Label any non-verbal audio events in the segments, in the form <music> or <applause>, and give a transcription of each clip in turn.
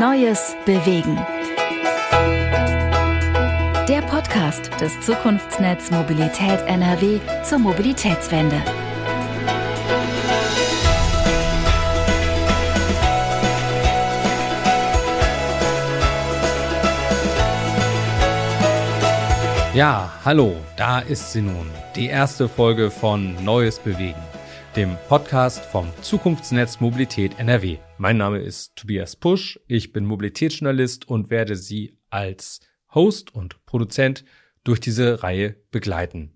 Neues bewegen. Der Podcast des Zukunftsnetz Mobilität NRW zur Mobilitätswende. Ja, hallo, da ist sie nun, die erste Folge von Neues bewegen dem Podcast vom Zukunftsnetz Mobilität NRW. Mein Name ist Tobias Pusch, ich bin Mobilitätsjournalist und werde Sie als Host und Produzent durch diese Reihe begleiten.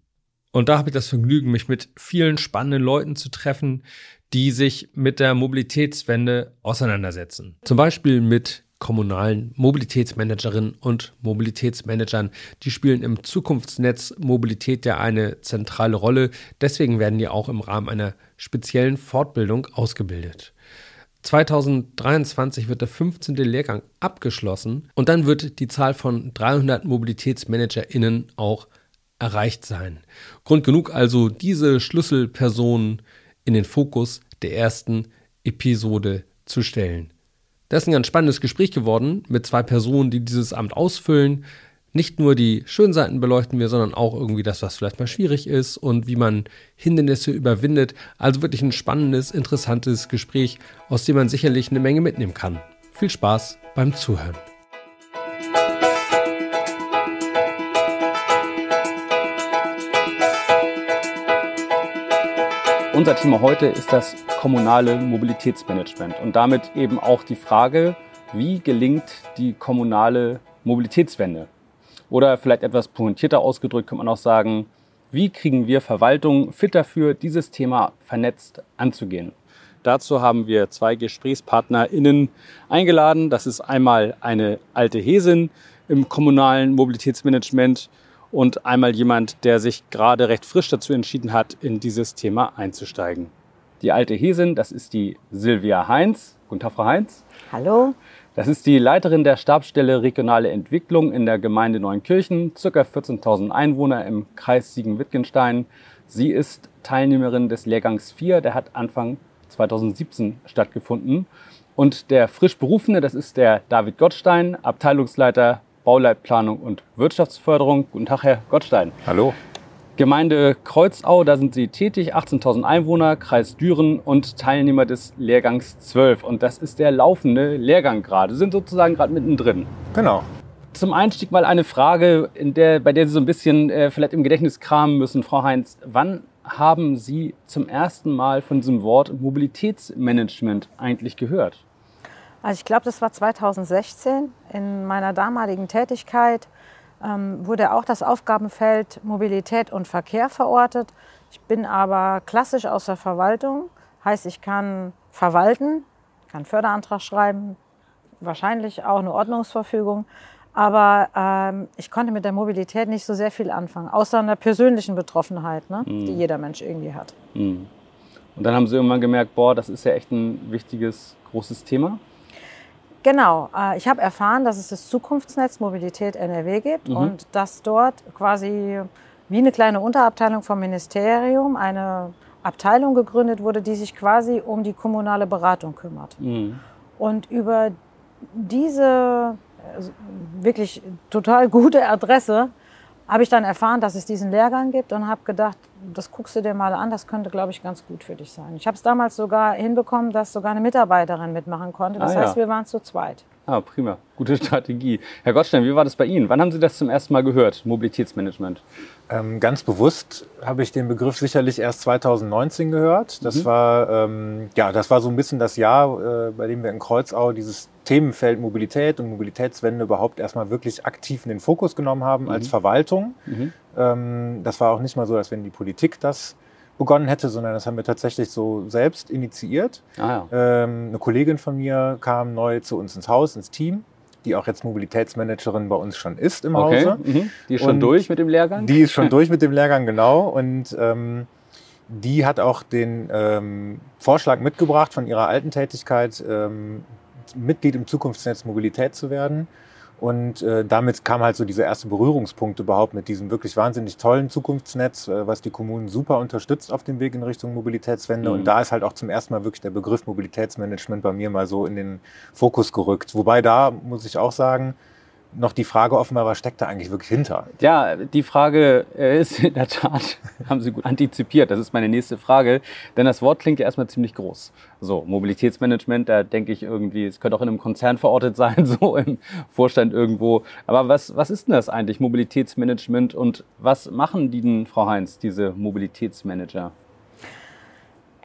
Und da habe ich das Vergnügen, mich mit vielen spannenden Leuten zu treffen, die sich mit der Mobilitätswende auseinandersetzen. Zum Beispiel mit kommunalen Mobilitätsmanagerinnen und Mobilitätsmanagern. Die spielen im Zukunftsnetz Mobilität ja eine zentrale Rolle. Deswegen werden die auch im Rahmen einer speziellen Fortbildung ausgebildet. 2023 wird der 15. Lehrgang abgeschlossen und dann wird die Zahl von 300 MobilitätsmanagerInnen auch erreicht sein. Grund genug also, diese Schlüsselpersonen in den Fokus der ersten Episode zu stellen. Das ist ein ganz spannendes Gespräch geworden mit zwei Personen, die dieses Amt ausfüllen. Nicht nur die schönen Seiten beleuchten wir, sondern auch irgendwie das, was vielleicht mal schwierig ist und wie man Hindernisse überwindet. Also wirklich ein spannendes, interessantes Gespräch, aus dem man sicherlich eine Menge mitnehmen kann. Viel Spaß beim Zuhören. Unser Thema heute ist das kommunale Mobilitätsmanagement und damit eben auch die Frage, wie gelingt die kommunale Mobilitätswende? Oder vielleicht etwas pointierter ausgedrückt kann man auch sagen, wie kriegen wir Verwaltung fit dafür, dieses Thema vernetzt anzugehen? Dazu haben wir zwei GesprächspartnerInnen eingeladen. Das ist einmal eine alte Hesin im kommunalen Mobilitätsmanagement und einmal jemand, der sich gerade recht frisch dazu entschieden hat, in dieses Thema einzusteigen. Die alte Hesin, das ist die Silvia Heinz. Guten Tag, Frau Heinz. Hallo. Das ist die Leiterin der Stabsstelle Regionale Entwicklung in der Gemeinde Neunkirchen, circa 14.000 Einwohner im Kreis Siegen-Wittgenstein. Sie ist Teilnehmerin des Lehrgangs 4, der hat Anfang 2017 stattgefunden. Und der frisch Berufene, das ist der David Gottstein, Abteilungsleiter Bauleitplanung und Wirtschaftsförderung. Guten Tag, Herr Gottstein. Hallo. Gemeinde Kreuzau, da sind Sie tätig, 18.000 Einwohner, Kreis Düren und Teilnehmer des Lehrgangs 12. Und das ist der laufende Lehrgang gerade. Sie sind sozusagen gerade mittendrin. Genau. Zum Einstieg mal eine Frage, in der, bei der Sie so ein bisschen äh, vielleicht im Gedächtnis kramen müssen, Frau Heinz. Wann haben Sie zum ersten Mal von diesem Wort Mobilitätsmanagement eigentlich gehört? Also ich glaube, das war 2016. In meiner damaligen Tätigkeit wurde auch das Aufgabenfeld Mobilität und Verkehr verortet. Ich bin aber klassisch aus der Verwaltung, heißt ich kann verwalten, kann Förderantrag schreiben, wahrscheinlich auch eine Ordnungsverfügung. Aber ähm, ich konnte mit der Mobilität nicht so sehr viel anfangen, außer einer persönlichen Betroffenheit, ne, mhm. die jeder Mensch irgendwie hat. Mhm. Und dann haben Sie irgendwann gemerkt, boah, das ist ja echt ein wichtiges, großes Thema. Genau, äh, ich habe erfahren, dass es das Zukunftsnetz Mobilität NRW gibt mhm. und dass dort quasi wie eine kleine Unterabteilung vom Ministerium eine Abteilung gegründet wurde, die sich quasi um die kommunale Beratung kümmert. Mhm. Und über diese also wirklich total gute Adresse habe ich dann erfahren, dass es diesen Lehrgang gibt und habe gedacht, das guckst du dir mal an, das könnte, glaube ich, ganz gut für dich sein. Ich habe es damals sogar hinbekommen, dass sogar eine Mitarbeiterin mitmachen konnte. Das ah, heißt, ja. wir waren zu zweit. Ah, prima. Gute <laughs> Strategie. Herr Gottstein, wie war das bei Ihnen? Wann haben Sie das zum ersten Mal gehört, Mobilitätsmanagement? Ähm, ganz bewusst habe ich den Begriff sicherlich erst 2019 gehört. Das, mhm. war, ähm, ja, das war so ein bisschen das Jahr, äh, bei dem wir in Kreuzau dieses Themenfeld Mobilität und Mobilitätswende überhaupt erstmal wirklich aktiv in den Fokus genommen haben mhm. als Verwaltung. Mhm. Ähm, das war auch nicht mal so, als wenn die Politik das begonnen hätte, sondern das haben wir tatsächlich so selbst initiiert. Ah, ja. ähm, eine Kollegin von mir kam neu zu uns ins Haus, ins Team, die auch jetzt Mobilitätsmanagerin bei uns schon ist im okay. Hause. Mhm. Die ist schon und durch mit dem Lehrgang? Die ist schon <laughs> durch mit dem Lehrgang, genau. Und ähm, die hat auch den ähm, Vorschlag mitgebracht von ihrer alten Tätigkeit, ähm, Mitglied im Zukunftsnetz Mobilität zu werden. Und äh, damit kam halt so dieser erste Berührungspunkt überhaupt mit diesem wirklich wahnsinnig tollen Zukunftsnetz, äh, was die Kommunen super unterstützt auf dem Weg in Richtung Mobilitätswende. Mhm. Und da ist halt auch zum ersten Mal wirklich der Begriff Mobilitätsmanagement bei mir mal so in den Fokus gerückt. Wobei da muss ich auch sagen, noch die Frage offen war, was steckt da eigentlich wirklich hinter? Ja, die Frage äh, ist in der Tat, <laughs> haben Sie gut antizipiert. Das ist meine nächste Frage. Denn das Wort klingt ja erstmal ziemlich groß. So, Mobilitätsmanagement, da denke ich irgendwie, es könnte auch in einem Konzern verortet sein, <laughs> so im Vorstand irgendwo. Aber was, was ist denn das eigentlich, Mobilitätsmanagement? Und was machen die denn, Frau Heinz, diese Mobilitätsmanager?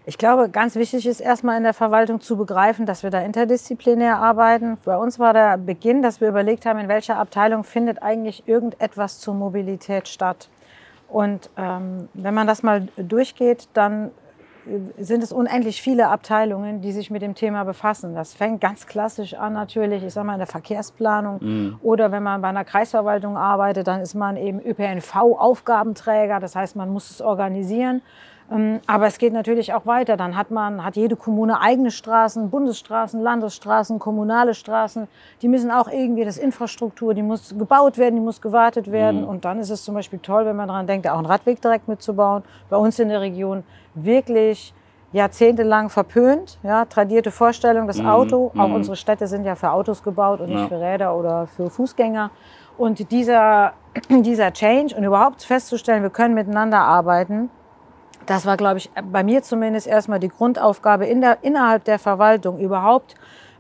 Ich glaube, ganz wichtig ist erstmal in der Verwaltung zu begreifen, dass wir da interdisziplinär arbeiten. Bei uns war der Beginn, dass wir überlegt haben, in welcher Abteilung findet eigentlich irgendetwas zur Mobilität statt. Und ähm, wenn man das mal durchgeht, dann sind es unendlich viele Abteilungen, die sich mit dem Thema befassen. Das fängt ganz klassisch an natürlich, ich sage mal in der Verkehrsplanung mhm. oder wenn man bei einer Kreisverwaltung arbeitet, dann ist man eben ÖPNV-Aufgabenträger, das heißt, man muss es organisieren. Ähm, aber es geht natürlich auch weiter. Dann hat man, hat jede Kommune eigene Straßen, Bundesstraßen, Landesstraßen, kommunale Straßen. Die müssen auch irgendwie, das Infrastruktur, die muss gebaut werden, die muss gewartet werden. Mhm. Und dann ist es zum Beispiel toll, wenn man daran denkt, auch einen Radweg direkt mitzubauen. Bei uns in der Region wirklich jahrzehntelang verpönt, ja, tradierte Vorstellung, das mhm. Auto. Auch mhm. unsere Städte sind ja für Autos gebaut und nicht ja. für Räder oder für Fußgänger. Und dieser, <clears throat> dieser Change und überhaupt festzustellen, wir können miteinander arbeiten, das war, glaube ich, bei mir zumindest erstmal die Grundaufgabe in der, innerhalb der Verwaltung überhaupt,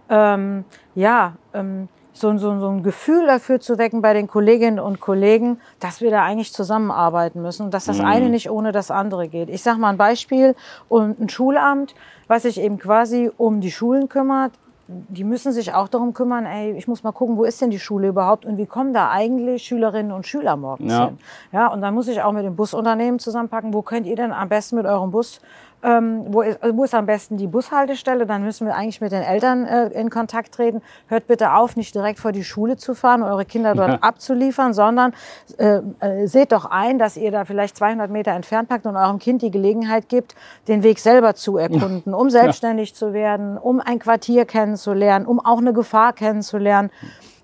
ähm, ja, ähm, so, so, so ein Gefühl dafür zu wecken bei den Kolleginnen und Kollegen, dass wir da eigentlich zusammenarbeiten müssen und dass das mhm. eine nicht ohne das andere geht. Ich sage mal ein Beispiel, und ein Schulamt, was sich eben quasi um die Schulen kümmert, die müssen sich auch darum kümmern, ey, ich muss mal gucken, wo ist denn die Schule überhaupt und wie kommen da eigentlich Schülerinnen und Schüler morgens ja. hin. Ja, und dann muss ich auch mit dem Busunternehmen zusammenpacken, wo könnt ihr denn am besten mit eurem Bus ähm, wo, ist, wo ist am besten die Bushaltestelle? Dann müssen wir eigentlich mit den Eltern äh, in Kontakt treten. Hört bitte auf, nicht direkt vor die Schule zu fahren, eure Kinder dort ja. abzuliefern, sondern äh, äh, seht doch ein, dass ihr da vielleicht 200 Meter entfernt packt und eurem Kind die Gelegenheit gibt, den Weg selber zu erkunden, um selbstständig ja. zu werden, um ein Quartier kennenzulernen, um auch eine Gefahr kennenzulernen.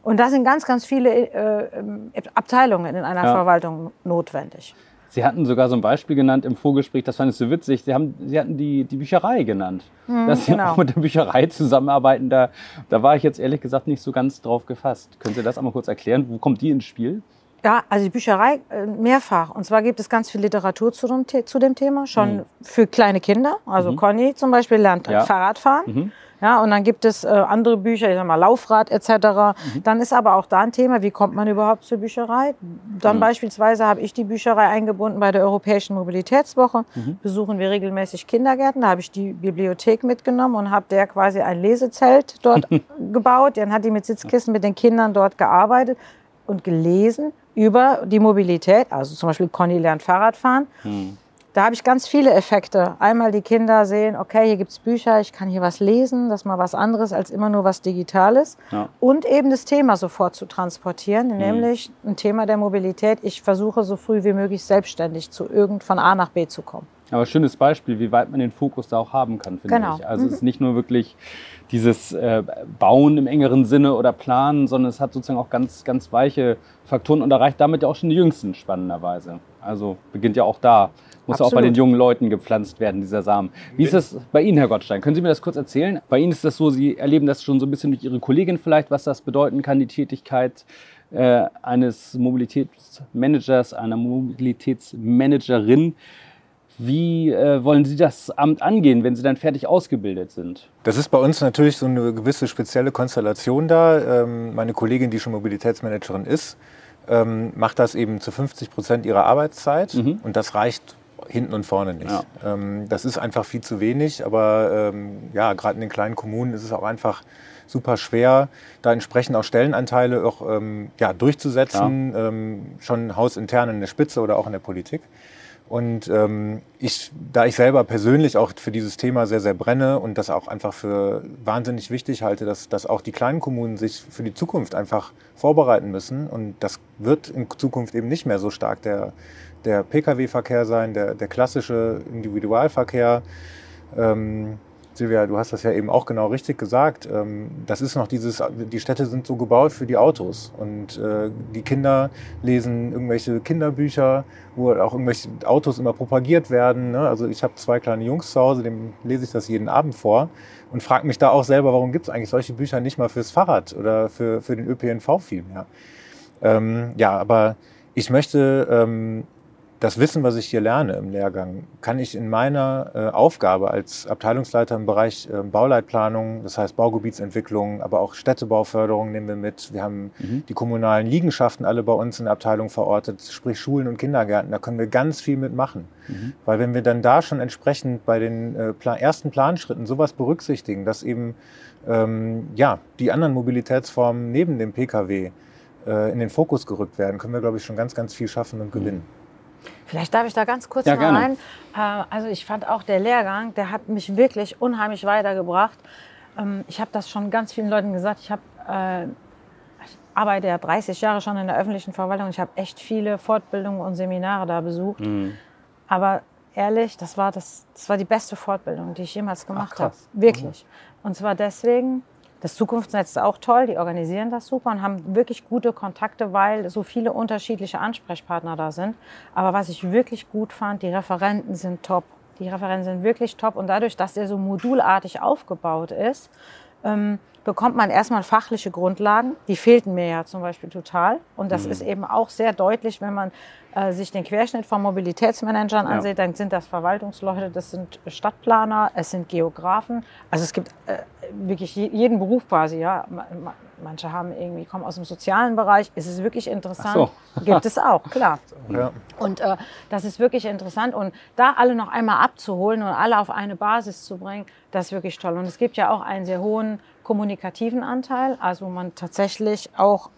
Und da sind ganz, ganz viele äh, Abteilungen in einer ja. Verwaltung notwendig. Sie hatten sogar so ein Beispiel genannt im Vorgespräch, das fand ich so witzig. Sie, haben, Sie hatten die, die Bücherei genannt. Hm, dass Sie genau. auch mit der Bücherei zusammenarbeiten, da, da war ich jetzt ehrlich gesagt nicht so ganz drauf gefasst. Können Sie das einmal kurz erklären? Wo kommt die ins Spiel? Ja, also die Bücherei äh, mehrfach. Und zwar gibt es ganz viel Literatur zu dem, zu dem Thema, schon mhm. für kleine Kinder. Also mhm. Conny zum Beispiel lernt ja. Fahrradfahren. Mhm. Ja, und dann gibt es äh, andere Bücher, ich sag mal Laufrad etc. Mhm. Dann ist aber auch da ein Thema, wie kommt man überhaupt zur Bücherei? Dann mhm. beispielsweise habe ich die Bücherei eingebunden bei der Europäischen Mobilitätswoche. Mhm. Besuchen wir regelmäßig Kindergärten. Da habe ich die Bibliothek mitgenommen und habe der quasi ein Lesezelt dort <laughs> gebaut. Dann hat die mit Sitzkissen mit den Kindern dort gearbeitet und gelesen über die Mobilität. Also zum Beispiel Conny lernt Fahrradfahren. Mhm. Da habe ich ganz viele Effekte. Einmal die Kinder sehen, okay, hier gibt es Bücher, ich kann hier was lesen, das ist mal was anderes als immer nur was Digitales. Ja. Und eben das Thema sofort zu transportieren, mhm. nämlich ein Thema der Mobilität. Ich versuche so früh wie möglich selbstständig zu irgend von A nach B zu kommen. Aber schönes Beispiel, wie weit man den Fokus da auch haben kann, finde genau. ich. Also mhm. es ist nicht nur wirklich dieses äh, Bauen im engeren Sinne oder Planen, sondern es hat sozusagen auch ganz, ganz weiche Faktoren und erreicht damit ja auch schon die Jüngsten spannenderweise. Also beginnt ja auch da muss Absolut. auch bei den jungen Leuten gepflanzt werden, dieser Samen. Wie ist das bei Ihnen, Herr Gottstein? Können Sie mir das kurz erzählen? Bei Ihnen ist das so, Sie erleben das schon so ein bisschen durch Ihre Kollegin vielleicht, was das bedeuten kann, die Tätigkeit äh, eines Mobilitätsmanagers, einer Mobilitätsmanagerin. Wie äh, wollen Sie das Amt angehen, wenn Sie dann fertig ausgebildet sind? Das ist bei uns natürlich so eine gewisse spezielle Konstellation da. Ähm, meine Kollegin, die schon Mobilitätsmanagerin ist, ähm, macht das eben zu 50 Prozent ihrer Arbeitszeit mhm. und das reicht hinten und vorne nicht. Ja. Ähm, das ist einfach viel zu wenig, aber ähm, ja, gerade in den kleinen Kommunen ist es auch einfach super schwer, da entsprechend auch Stellenanteile auch ähm, ja, durchzusetzen, ja. Ähm, schon hausintern in der Spitze oder auch in der Politik. Und ähm, ich, da ich selber persönlich auch für dieses Thema sehr, sehr brenne und das auch einfach für wahnsinnig wichtig halte, dass, dass auch die kleinen Kommunen sich für die Zukunft einfach vorbereiten müssen. Und das wird in Zukunft eben nicht mehr so stark der, der Pkw-Verkehr sein, der, der klassische Individualverkehr. Ähm, Silvia, du hast das ja eben auch genau richtig gesagt. Ähm, das ist noch dieses, die Städte sind so gebaut für die Autos. Und äh, die Kinder lesen irgendwelche Kinderbücher, wo auch irgendwelche Autos immer propagiert werden. Ne? Also ich habe zwei kleine Jungs zu Hause, dem lese ich das jeden Abend vor und frage mich da auch selber, warum gibt es eigentlich solche Bücher nicht mal fürs Fahrrad oder für, für den ÖPNV viel mehr. Ähm, ja, aber ich möchte ähm, das Wissen, was ich hier lerne im Lehrgang, kann ich in meiner äh, Aufgabe als Abteilungsleiter im Bereich äh, Bauleitplanung, das heißt Baugebietsentwicklung, aber auch Städtebauförderung nehmen wir mit. Wir haben mhm. die kommunalen Liegenschaften alle bei uns in der Abteilung verortet, sprich Schulen und Kindergärten. Da können wir ganz viel mitmachen. Mhm. Weil wenn wir dann da schon entsprechend bei den äh, Plan ersten Planschritten sowas berücksichtigen, dass eben ähm, ja, die anderen Mobilitätsformen neben dem Pkw äh, in den Fokus gerückt werden, können wir, glaube ich, schon ganz, ganz viel schaffen und gewinnen. Vielleicht darf ich da ganz kurz ja, mal rein. Äh, also ich fand auch der Lehrgang, der hat mich wirklich unheimlich weitergebracht. Ähm, ich habe das schon ganz vielen Leuten gesagt. Ich habe äh, ich arbeite ja 30 Jahre schon in der öffentlichen Verwaltung. Ich habe echt viele Fortbildungen und Seminare da besucht. Mhm. Aber ehrlich, das war, das, das war die beste Fortbildung, die ich jemals gemacht habe. Wirklich. Mhm. Und zwar deswegen, das Zukunftsnetz ist auch toll, die organisieren das super und haben wirklich gute Kontakte, weil so viele unterschiedliche Ansprechpartner da sind. Aber was ich wirklich gut fand, die Referenten sind top. Die Referenten sind wirklich top und dadurch, dass der so modulartig aufgebaut ist, ähm, bekommt man erstmal fachliche Grundlagen. Die fehlten mir ja zum Beispiel total. Und das mhm. ist eben auch sehr deutlich, wenn man sich den Querschnitt von Mobilitätsmanagern ja. ansieht, dann sind das Verwaltungsleute, das sind Stadtplaner, es sind Geografen. Also es gibt äh, wirklich jeden Beruf quasi. Ja. Manche haben irgendwie kommen aus dem sozialen Bereich. Es ist wirklich interessant. So. <laughs> Gibt es auch, klar. <laughs> Ja. Und äh, das ist wirklich interessant. Und da alle noch einmal abzuholen und alle auf eine Basis zu bringen, das ist wirklich toll. Und es gibt ja auch einen sehr hohen kommunikativen Anteil, also wo man tatsächlich auch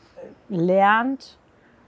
lernt,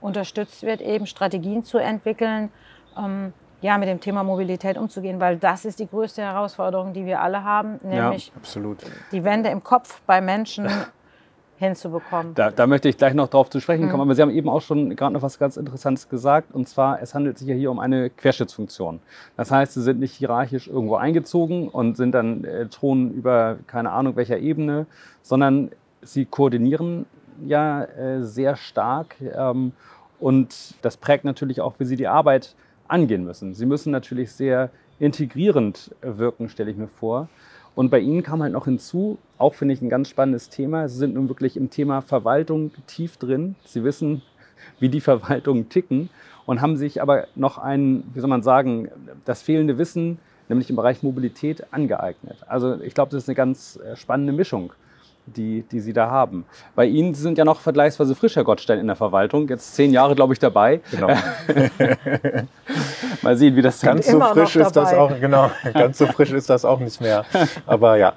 unterstützt wird, eben Strategien zu entwickeln, ähm, ja, mit dem Thema Mobilität umzugehen, weil das ist die größte Herausforderung, die wir alle haben, nämlich ja, die Wende im Kopf bei Menschen <laughs> hinzubekommen. Da, da, möchte ich gleich noch drauf zu sprechen kommen, mhm. aber Sie haben eben auch schon gerade noch was ganz Interessantes gesagt, und zwar, es handelt sich ja hier um eine Querschnittsfunktion. Das heißt, Sie sind nicht hierarchisch irgendwo eingezogen und sind dann äh, Thronen über keine Ahnung welcher Ebene, sondern Sie koordinieren ja äh, sehr stark ähm, und das prägt natürlich auch, wie Sie die Arbeit angehen müssen. Sie müssen natürlich sehr integrierend wirken, stelle ich mir vor. Und bei Ihnen kam halt noch hinzu, auch finde ich ein ganz spannendes Thema. Sie sind nun wirklich im Thema Verwaltung tief drin. Sie wissen, <laughs> wie die Verwaltungen ticken und haben sich aber noch ein, wie soll man sagen, das fehlende Wissen, nämlich im Bereich Mobilität, angeeignet. Also ich glaube, das ist eine ganz äh, spannende Mischung die, die Sie da haben. Bei Ihnen sind ja noch vergleichsweise frisch, Herr Gottstein, in der Verwaltung. Jetzt zehn Jahre, glaube ich, dabei. Genau. <laughs> Mal sehen, wie das ganz so frisch ist das auch. Genau, ganz so frisch ist das auch nicht mehr. Aber ja.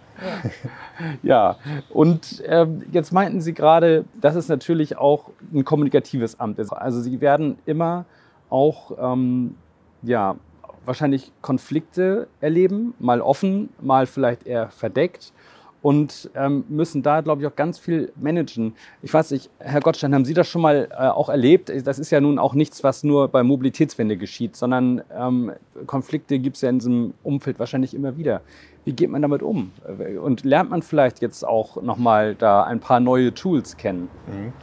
Ja, und äh, jetzt meinten Sie gerade, dass es natürlich auch ein kommunikatives Amt ist. Also Sie werden immer auch ähm, ja, wahrscheinlich Konflikte erleben, mal offen, mal vielleicht eher verdeckt und ähm, müssen da, glaube ich, auch ganz viel managen. Ich weiß nicht, Herr Gottstein, haben Sie das schon mal äh, auch erlebt? Das ist ja nun auch nichts, was nur bei Mobilitätswende geschieht, sondern ähm, Konflikte gibt es ja in diesem Umfeld wahrscheinlich immer wieder. Wie geht man damit um? Und lernt man vielleicht jetzt auch nochmal da ein paar neue Tools kennen? Mhm.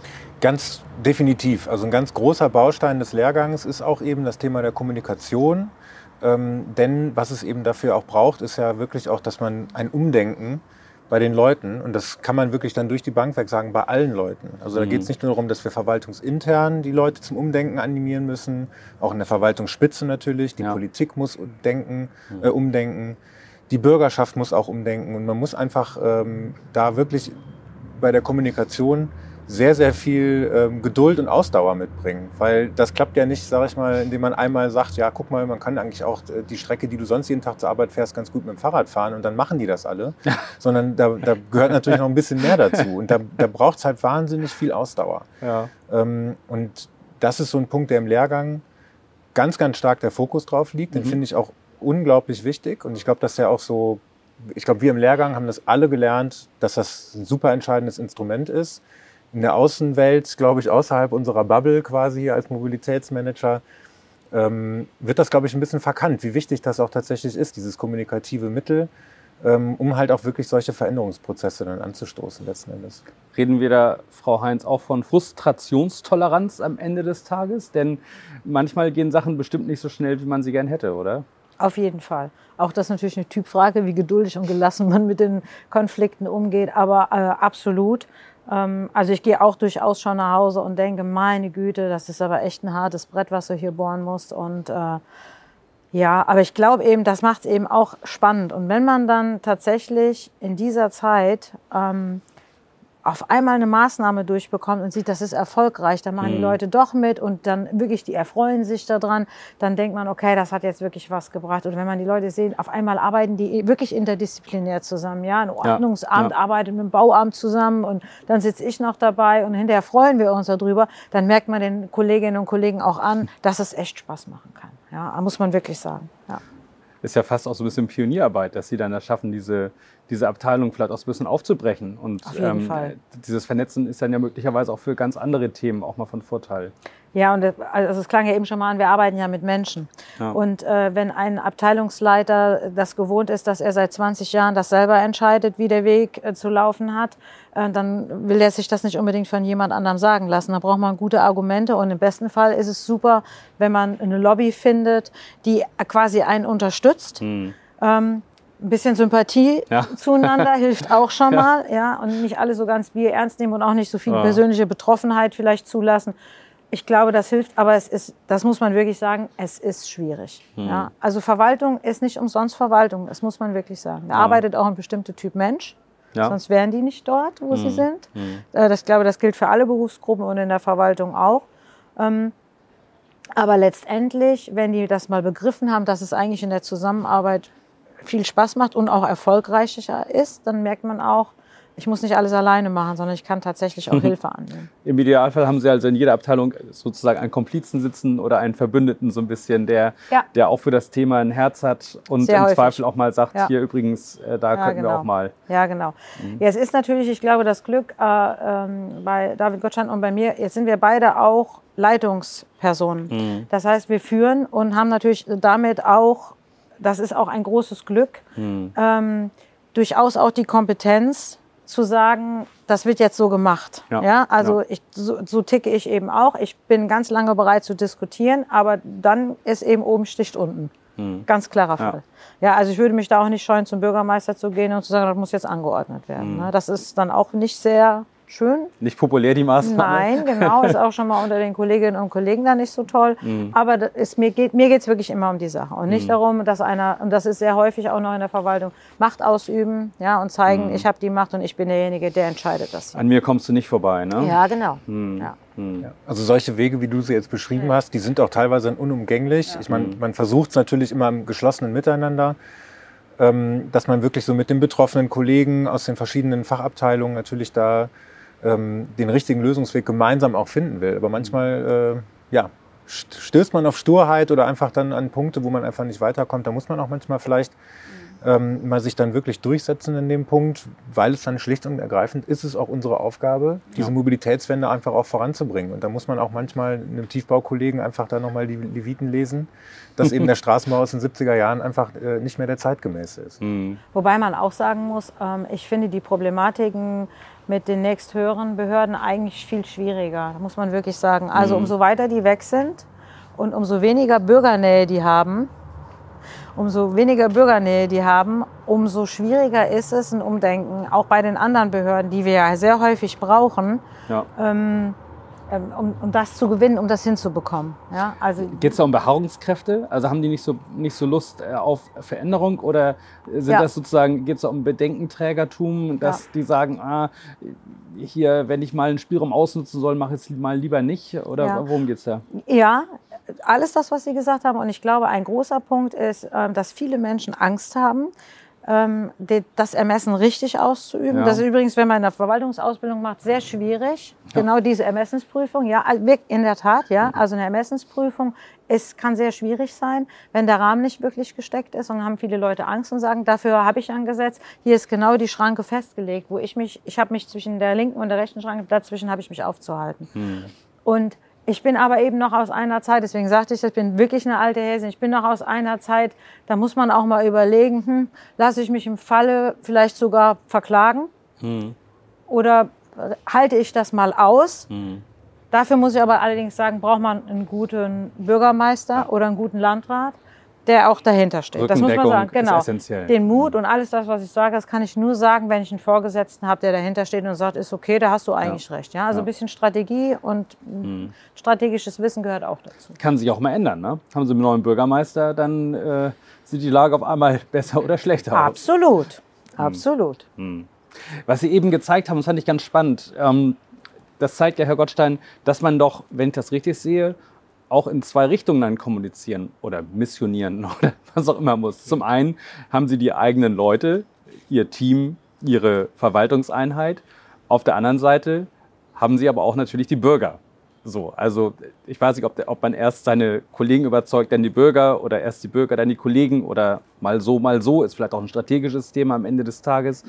Ganz definitiv. Also ein ganz großer Baustein des Lehrgangs ist auch eben das Thema der Kommunikation. Ähm, denn was es eben dafür auch braucht, ist ja wirklich auch, dass man ein Umdenken bei den Leuten, und das kann man wirklich dann durch die Bank weg sagen, bei allen Leuten. Also da mhm. geht es nicht nur darum, dass wir verwaltungsintern die Leute zum Umdenken animieren müssen, auch in der Verwaltungsspitze natürlich, die ja. Politik muss denken, mhm. äh, umdenken, die Bürgerschaft muss auch umdenken und man muss einfach ähm, da wirklich bei der Kommunikation sehr, sehr viel ähm, Geduld und Ausdauer mitbringen. Weil das klappt ja nicht, sage ich mal, indem man einmal sagt, ja, guck mal, man kann eigentlich auch äh, die Strecke, die du sonst jeden Tag zur Arbeit fährst, ganz gut mit dem Fahrrad fahren und dann machen die das alle. Sondern da, da gehört natürlich noch ein bisschen mehr dazu. Und da, da braucht es halt wahnsinnig viel Ausdauer. Ja. Ähm, und das ist so ein Punkt, der im Lehrgang ganz, ganz stark der Fokus drauf liegt. Den mhm. finde ich auch unglaublich wichtig. Und ich glaube, dass der auch so, ich glaube, wir im Lehrgang haben das alle gelernt, dass das ein super entscheidendes Instrument ist in der Außenwelt, glaube ich, außerhalb unserer Bubble quasi als Mobilitätsmanager, ähm, wird das, glaube ich, ein bisschen verkannt, wie wichtig das auch tatsächlich ist, dieses kommunikative Mittel. ähm, um halt auch wirklich solche Veränderungsprozesse dann anzustoßen letzten Endes. Reden wir da, Frau Heinz, auch von Frustrationstoleranz am Ende des Tages? Denn manchmal gehen Sachen bestimmt nicht so schnell, wie man sie gern hätte, oder? Auf jeden Fall. Auch das ist natürlich eine Typfrage, wie geduldig und gelassen man mit den Konflikten umgeht, aber äh, absolut. Ähm, also ich gehe auch durchaus schon nach Hause und denke, meine Güte, das ist aber echt ein hartes Brett, was du hier bohren musst. Und äh, ja, aber ich glaube eben, das macht es eben auch spannend. Und wenn man dann tatsächlich in dieser Zeit ähm, auf einmal eine Maßnahme durchbekommt und sieht, das ist erfolgreich, dann machen die Leute doch mit und dann wirklich, die erfreuen sich daran, dann denkt man, okay, das hat jetzt wirklich was gebracht. Und wenn man die Leute sieht, auf einmal arbeiten die wirklich interdisziplinär zusammen. Ja, ein Ordnungsamt ja. arbeitet mit dem Bauamt zusammen und dann sitze ich noch dabei und hinterher freuen wir uns darüber. Dann merkt man den Kolleginnen und Kollegen auch an, <laughs> dass es echt Spaß machen kann. Ja, muss man wirklich sagen. Ja. Ist ja fast auch so ein bisschen Pionierarbeit, dass Sie dann das schaffen, diese, diese Abteilung vielleicht auch ein bisschen aufzubrechen. Und Auf Fall. dieses Vernetzen ist dann ja möglicherweise auch für ganz andere Themen auch mal von Vorteil. Ja, und das- also es klang ja eben schon mal an, wir arbeiten ja mit Menschen. Ja. Und äh, wenn ein Abteilungsleiter das gewohnt ist, dass er seit 20 Jahren das selber entscheidet, wie der Weg äh, zu laufen hat, äh, dann will er sich das nicht unbedingt von jemand anderem sagen lassen. Da braucht man gute Argumente und im besten Fall ist es super, wenn man eine Lobby findet, die quasi einen unterstützt. Ähm, ein bisschen Sympathie Ja. <laughs> zueinander hilft auch schon mal, ja, und nicht alle so ganz Bier ernst nehmen und auch nicht so viel Ja. persönliche Betroffenheit vielleicht zulassen. Ich glaube, das hilft, aber es ist, das muss man wirklich sagen, es ist schwierig. Ja. Also Verwaltung ist nicht umsonst Verwaltung, das muss man wirklich sagen. Da arbeitet auch ein bestimmter Typ Mensch, Ja. sonst wären die nicht dort, wo sie sind. Äh, Das, ich glaube, das gilt für alle Berufsgruppen und in der Verwaltung auch. Ähm, Aber letztendlich, wenn die das mal begriffen haben, dass es eigentlich in der Zusammenarbeit viel Spaß macht und auch erfolgreicher ist, dann merkt man auch, ich muss nicht alles alleine machen, sondern ich kann tatsächlich auch <laughs> Hilfe annehmen. Im Idealfall haben Sie also in jeder Abteilung sozusagen einen Komplizen sitzen oder einen Verbündeten so ein bisschen, der, Ja. der auch für das Thema ein Herz hat und Sehr im häufig. Zweifel auch mal sagt, Ja. hier übrigens, äh, da Ja, könnten wir genau. auch mal. Ja, genau. Ja, es ist natürlich, ich glaube, das Glück äh, ähm, bei David Gottschalk und bei mir, jetzt sind wir beide auch Leitungspersonen. Das heißt, wir führen und haben natürlich damit auch, das ist auch ein großes Glück, ähm, durchaus auch die Kompetenz zu sagen, das wird jetzt so gemacht. Ja. Ja, also Ja. Ich, so, so ticke ich eben auch. Ich bin ganz lange bereit zu diskutieren, aber dann ist eben oben sticht unten. Ganz klarer. Fall. Ja, also ich würde mich da auch nicht scheuen, zum Bürgermeister zu gehen und zu sagen, das muss jetzt angeordnet werden. Ne? Das ist dann auch nicht sehr schön. Nicht populär die Maßnahme. Nein, genau, ist auch schon mal unter den Kolleginnen und Kollegen da nicht so toll. Aber das ist, mir geht mir geht's wirklich immer um die Sache und nicht darum, dass einer, und das ist sehr häufig auch noch in der Verwaltung, Macht ausüben ja, und zeigen, ich habe die Macht und ich bin derjenige, der entscheidet das. An mir kommst du nicht vorbei, ne? Ja, genau. Ja. Also solche Wege, wie du sie jetzt beschrieben hast, die sind auch teilweise unumgänglich. Ich meine, man versucht es natürlich immer im geschlossenen Miteinander, ähm, dass man wirklich so mit den betroffenen Kollegen aus den verschiedenen Fachabteilungen natürlich da ähm, den richtigen Lösungsweg gemeinsam auch finden will. Aber manchmal, äh, ja, st- stößt man auf Sturheit oder einfach dann an Punkte, wo man einfach nicht weiterkommt. Da muss man auch manchmal vielleicht ähm, mal sich dann wirklich durchsetzen in dem Punkt, weil es dann schlicht und ergreifend ist es auch unsere Aufgabe, diese Mobilitätswende einfach auch voranzubringen. Und da muss man auch manchmal einem Tiefbaukollegen einfach da nochmal die Leviten lesen, dass eben <laughs> der Straßenbau aus den 70er Jahren einfach äh, nicht mehr der zeitgemäße ist. Wobei man auch sagen muss, ähm, ich finde die Problematiken mit den nächsthöheren Behörden eigentlich viel schwieriger. Da muss man wirklich sagen. Also umso weiter die weg sind und umso weniger Bürgernähe die haben, umso weniger Bürgernähe die haben, umso schwieriger ist es ein Umdenken, auch bei den anderen Behörden, die wir ja sehr häufig brauchen, Ja. ähm, ähm, um, um das zu gewinnen, um das hinzubekommen. Ja, also Geht es da um Beharrungskräfte? Also haben die nicht so, nicht so Lust äh, auf Veränderung oder sind Ja. das sozusagen, geht es da um Bedenkenträgertum, dass Ja. die sagen, ah, hier, wenn ich mal einen Spielraum ausnutzen soll, mache ich es mal lieber nicht? Oder worum geht es da? Ja, alles das, was Sie gesagt haben. Und ich glaube, ein großer Punkt ist, ähm, dass viele Menschen Angst haben, ähm, das Ermessen richtig auszuüben. Ja. Das ist übrigens, wenn man eine Verwaltungsausbildung macht, sehr schwierig. Genau diese Ermessensprüfung. Ja, also in der Tat, ja. Also eine Ermessensprüfung ist, kann sehr schwierig sein, wenn der Rahmen nicht wirklich gesteckt ist. Und haben viele Leute Angst und sagen, dafür habe ich ein Gesetz. Hier ist genau die Schranke festgelegt, wo ich mich, ich habe mich zwischen der linken und der rechten Schranke, dazwischen habe ich mich aufzuhalten. Und Ich bin aber eben noch aus einer Zeit, deswegen sagte ich, ich bin wirklich eine alte Häsin. Ich bin noch aus einer Zeit, da muss man auch mal überlegen, hm, lasse ich mich im Falle vielleicht sogar verklagen? Hm. Oder halte ich das mal aus? Hm. Dafür muss ich aber allerdings sagen, braucht man einen guten Bürgermeister oder einen guten Landrat der auch dahinter steht. Das muss man sagen. Genau. Den Mut und alles das, was ich sage, das kann ich nur sagen, wenn ich einen Vorgesetzten habe, der dahinter steht und sagt, ist okay, da hast du eigentlich ja. recht. Ja? Also ja. ein bisschen Strategie und mhm. strategisches Wissen gehört auch dazu. Kann sich auch mal ändern. Ne? Haben Sie einen neuen Bürgermeister, dann äh, sieht die Lage auf einmal <laughs> besser oder schlechter aus. Absolut. Mhm. Absolut. Mhm. Was Sie eben gezeigt haben, das fand ich ganz spannend. Ähm, das zeigt ja, Herr Gottstein, dass man doch, wenn ich das richtig sehe, auch in zwei Richtungen dann kommunizieren oder missionieren <laughs> oder was auch immer muss. Zum einen haben sie die eigenen Leute, ihr Team, ihre Verwaltungseinheit. Auf der anderen Seite haben sie aber auch natürlich die Bürger. So, also ich weiß nicht, ob, der, ob man erst seine Kollegen überzeugt, dann die Bürger oder erst die Bürger, dann die Kollegen oder mal so, mal so, ist vielleicht auch ein strategisches Thema am Ende des Tages.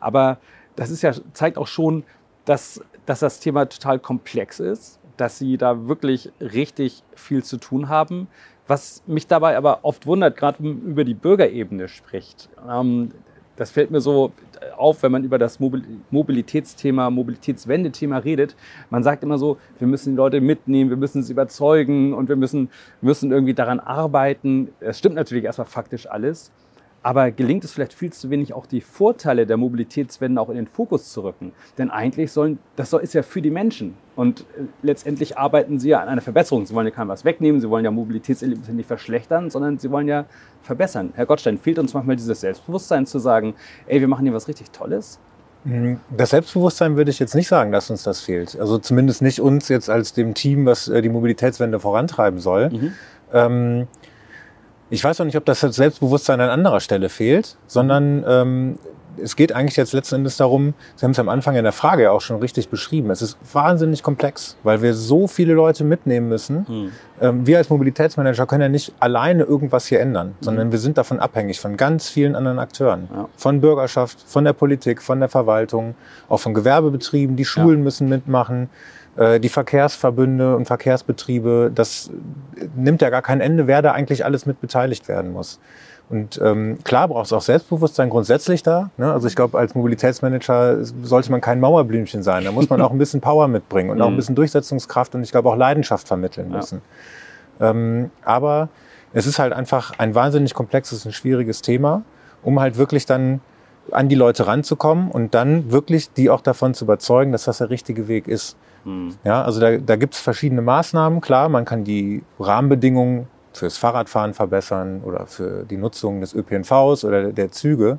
Aber das ist ja, zeigt auch schon, dass, dass das Thema total komplex ist dass sie da wirklich richtig viel zu tun haben. Was mich dabei aber oft wundert, gerade wenn man über die Bürgerebene spricht, ähm, das fällt mir so auf, wenn man über das Mobilitätsthema, Mobilitätswende-Thema redet. Man sagt immer so, wir müssen die Leute mitnehmen, wir müssen sie überzeugen und wir müssen, müssen irgendwie daran arbeiten. Es stimmt natürlich erstmal faktisch alles. Aber gelingt es vielleicht viel zu wenig, auch die Vorteile der Mobilitätswende auch in den Fokus zu rücken? Denn eigentlich sollen, das ist ja für die Menschen. Und äh, letztendlich arbeiten sie ja an einer Verbesserung. Sie wollen ja keinem was wegnehmen, sie wollen ja Mobilitätserlebnisse nicht verschlechtern, sondern sie wollen ja verbessern. Herr Gottstein, fehlt uns manchmal dieses Selbstbewusstsein zu sagen, ey, wir machen hier was richtig Tolles? Hm, das Selbstbewusstsein würde ich jetzt nicht sagen, dass uns das fehlt. Also zumindest nicht uns jetzt als dem Team, was äh, die Mobilitätswende vorantreiben soll. Mhm. Ähm, ich weiß auch nicht, ob das Selbstbewusstsein an anderer Stelle fehlt, sondern ähm, es geht eigentlich jetzt letzten Endes darum, Sie haben es am Anfang in der Frage ja auch schon richtig beschrieben, es ist wahnsinnig komplex, weil wir so viele Leute mitnehmen müssen. Mhm. Ähm, wir als Mobilitätsmanager können ja nicht alleine irgendwas hier ändern, mhm. sondern wir sind davon abhängig von ganz vielen anderen Akteuren. Ja. Von Bürgerschaft, von der Politik, von der Verwaltung, auch von Gewerbebetrieben, die Schulen ja. müssen mitmachen. Äh, die Verkehrsverbünde und Verkehrsbetriebe, das nimmt ja gar kein Ende, wer da eigentlich alles mit beteiligt werden muss. Und ähm, klar braucht es auch Selbstbewusstsein grundsätzlich da. Ne? Also ich glaube, als Mobilitätsmanager sollte man kein Mauerblümchen sein. Da muss man auch ein bisschen <laughs> Power mitbringen und auch ein mhm. bisschen Durchsetzungskraft und ich glaube auch Leidenschaft vermitteln müssen. Ja. Ähm, aber es ist halt einfach ein wahnsinnig komplexes und schwieriges Thema, um halt wirklich dann an die Leute ranzukommen und dann wirklich die auch davon zu überzeugen, dass das der richtige Weg ist. Mhm. Ja, also da, da gibt es verschiedene Maßnahmen. Klar, man kann die Rahmenbedingungen fürs Fahrradfahren verbessern oder für die Nutzung des ÖPNVs oder der Züge.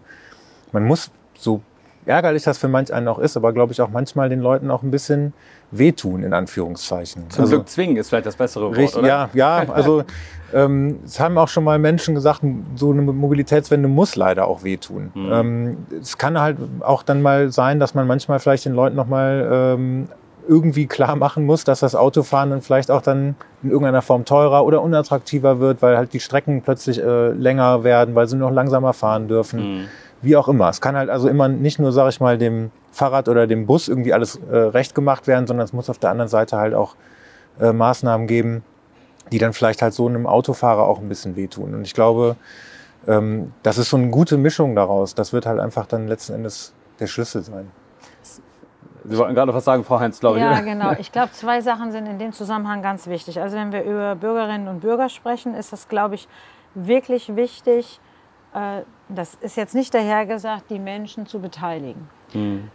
Man muss, so ärgerlich das für manch einen auch ist, aber glaube ich auch manchmal den Leuten auch ein bisschen wehtun, in Anführungszeichen. Zum also, Glück zwingen ist vielleicht das bessere Wort, richtig, oder? Ja, ja, also <laughs> ähm, es haben auch schon mal Menschen gesagt, so eine Mobilitätswende muss leider auch wehtun. Mhm. Ähm, es kann halt auch dann mal sein, dass man manchmal vielleicht den Leuten nochmal ähm, irgendwie klar machen muss, dass das Autofahren dann vielleicht auch dann in irgendeiner Form teurer oder unattraktiver wird, weil halt die Strecken plötzlich äh, länger werden, weil sie noch langsamer fahren dürfen. Mhm. Wie auch immer. Es kann halt also immer nicht nur, sage ich mal, dem Fahrrad oder dem Bus irgendwie alles äh, recht gemacht werden, sondern es muss auf der anderen Seite halt auch äh, Maßnahmen geben, die dann vielleicht halt so einem Autofahrer auch ein bisschen wehtun. Und ich glaube, ähm, das ist so eine gute Mischung daraus. Das wird halt einfach dann letzten Endes der Schlüssel sein. Sie wollten gerade was sagen, Frau Heinz, glaube ich. Ja, genau. Ich glaube, zwei Sachen sind in dem Zusammenhang ganz wichtig. Also wenn wir über Bürgerinnen und Bürger sprechen, ist das, glaube ich, wirklich wichtig, äh, das ist jetzt nicht dahergesagt, die Menschen zu beteiligen. Mhm.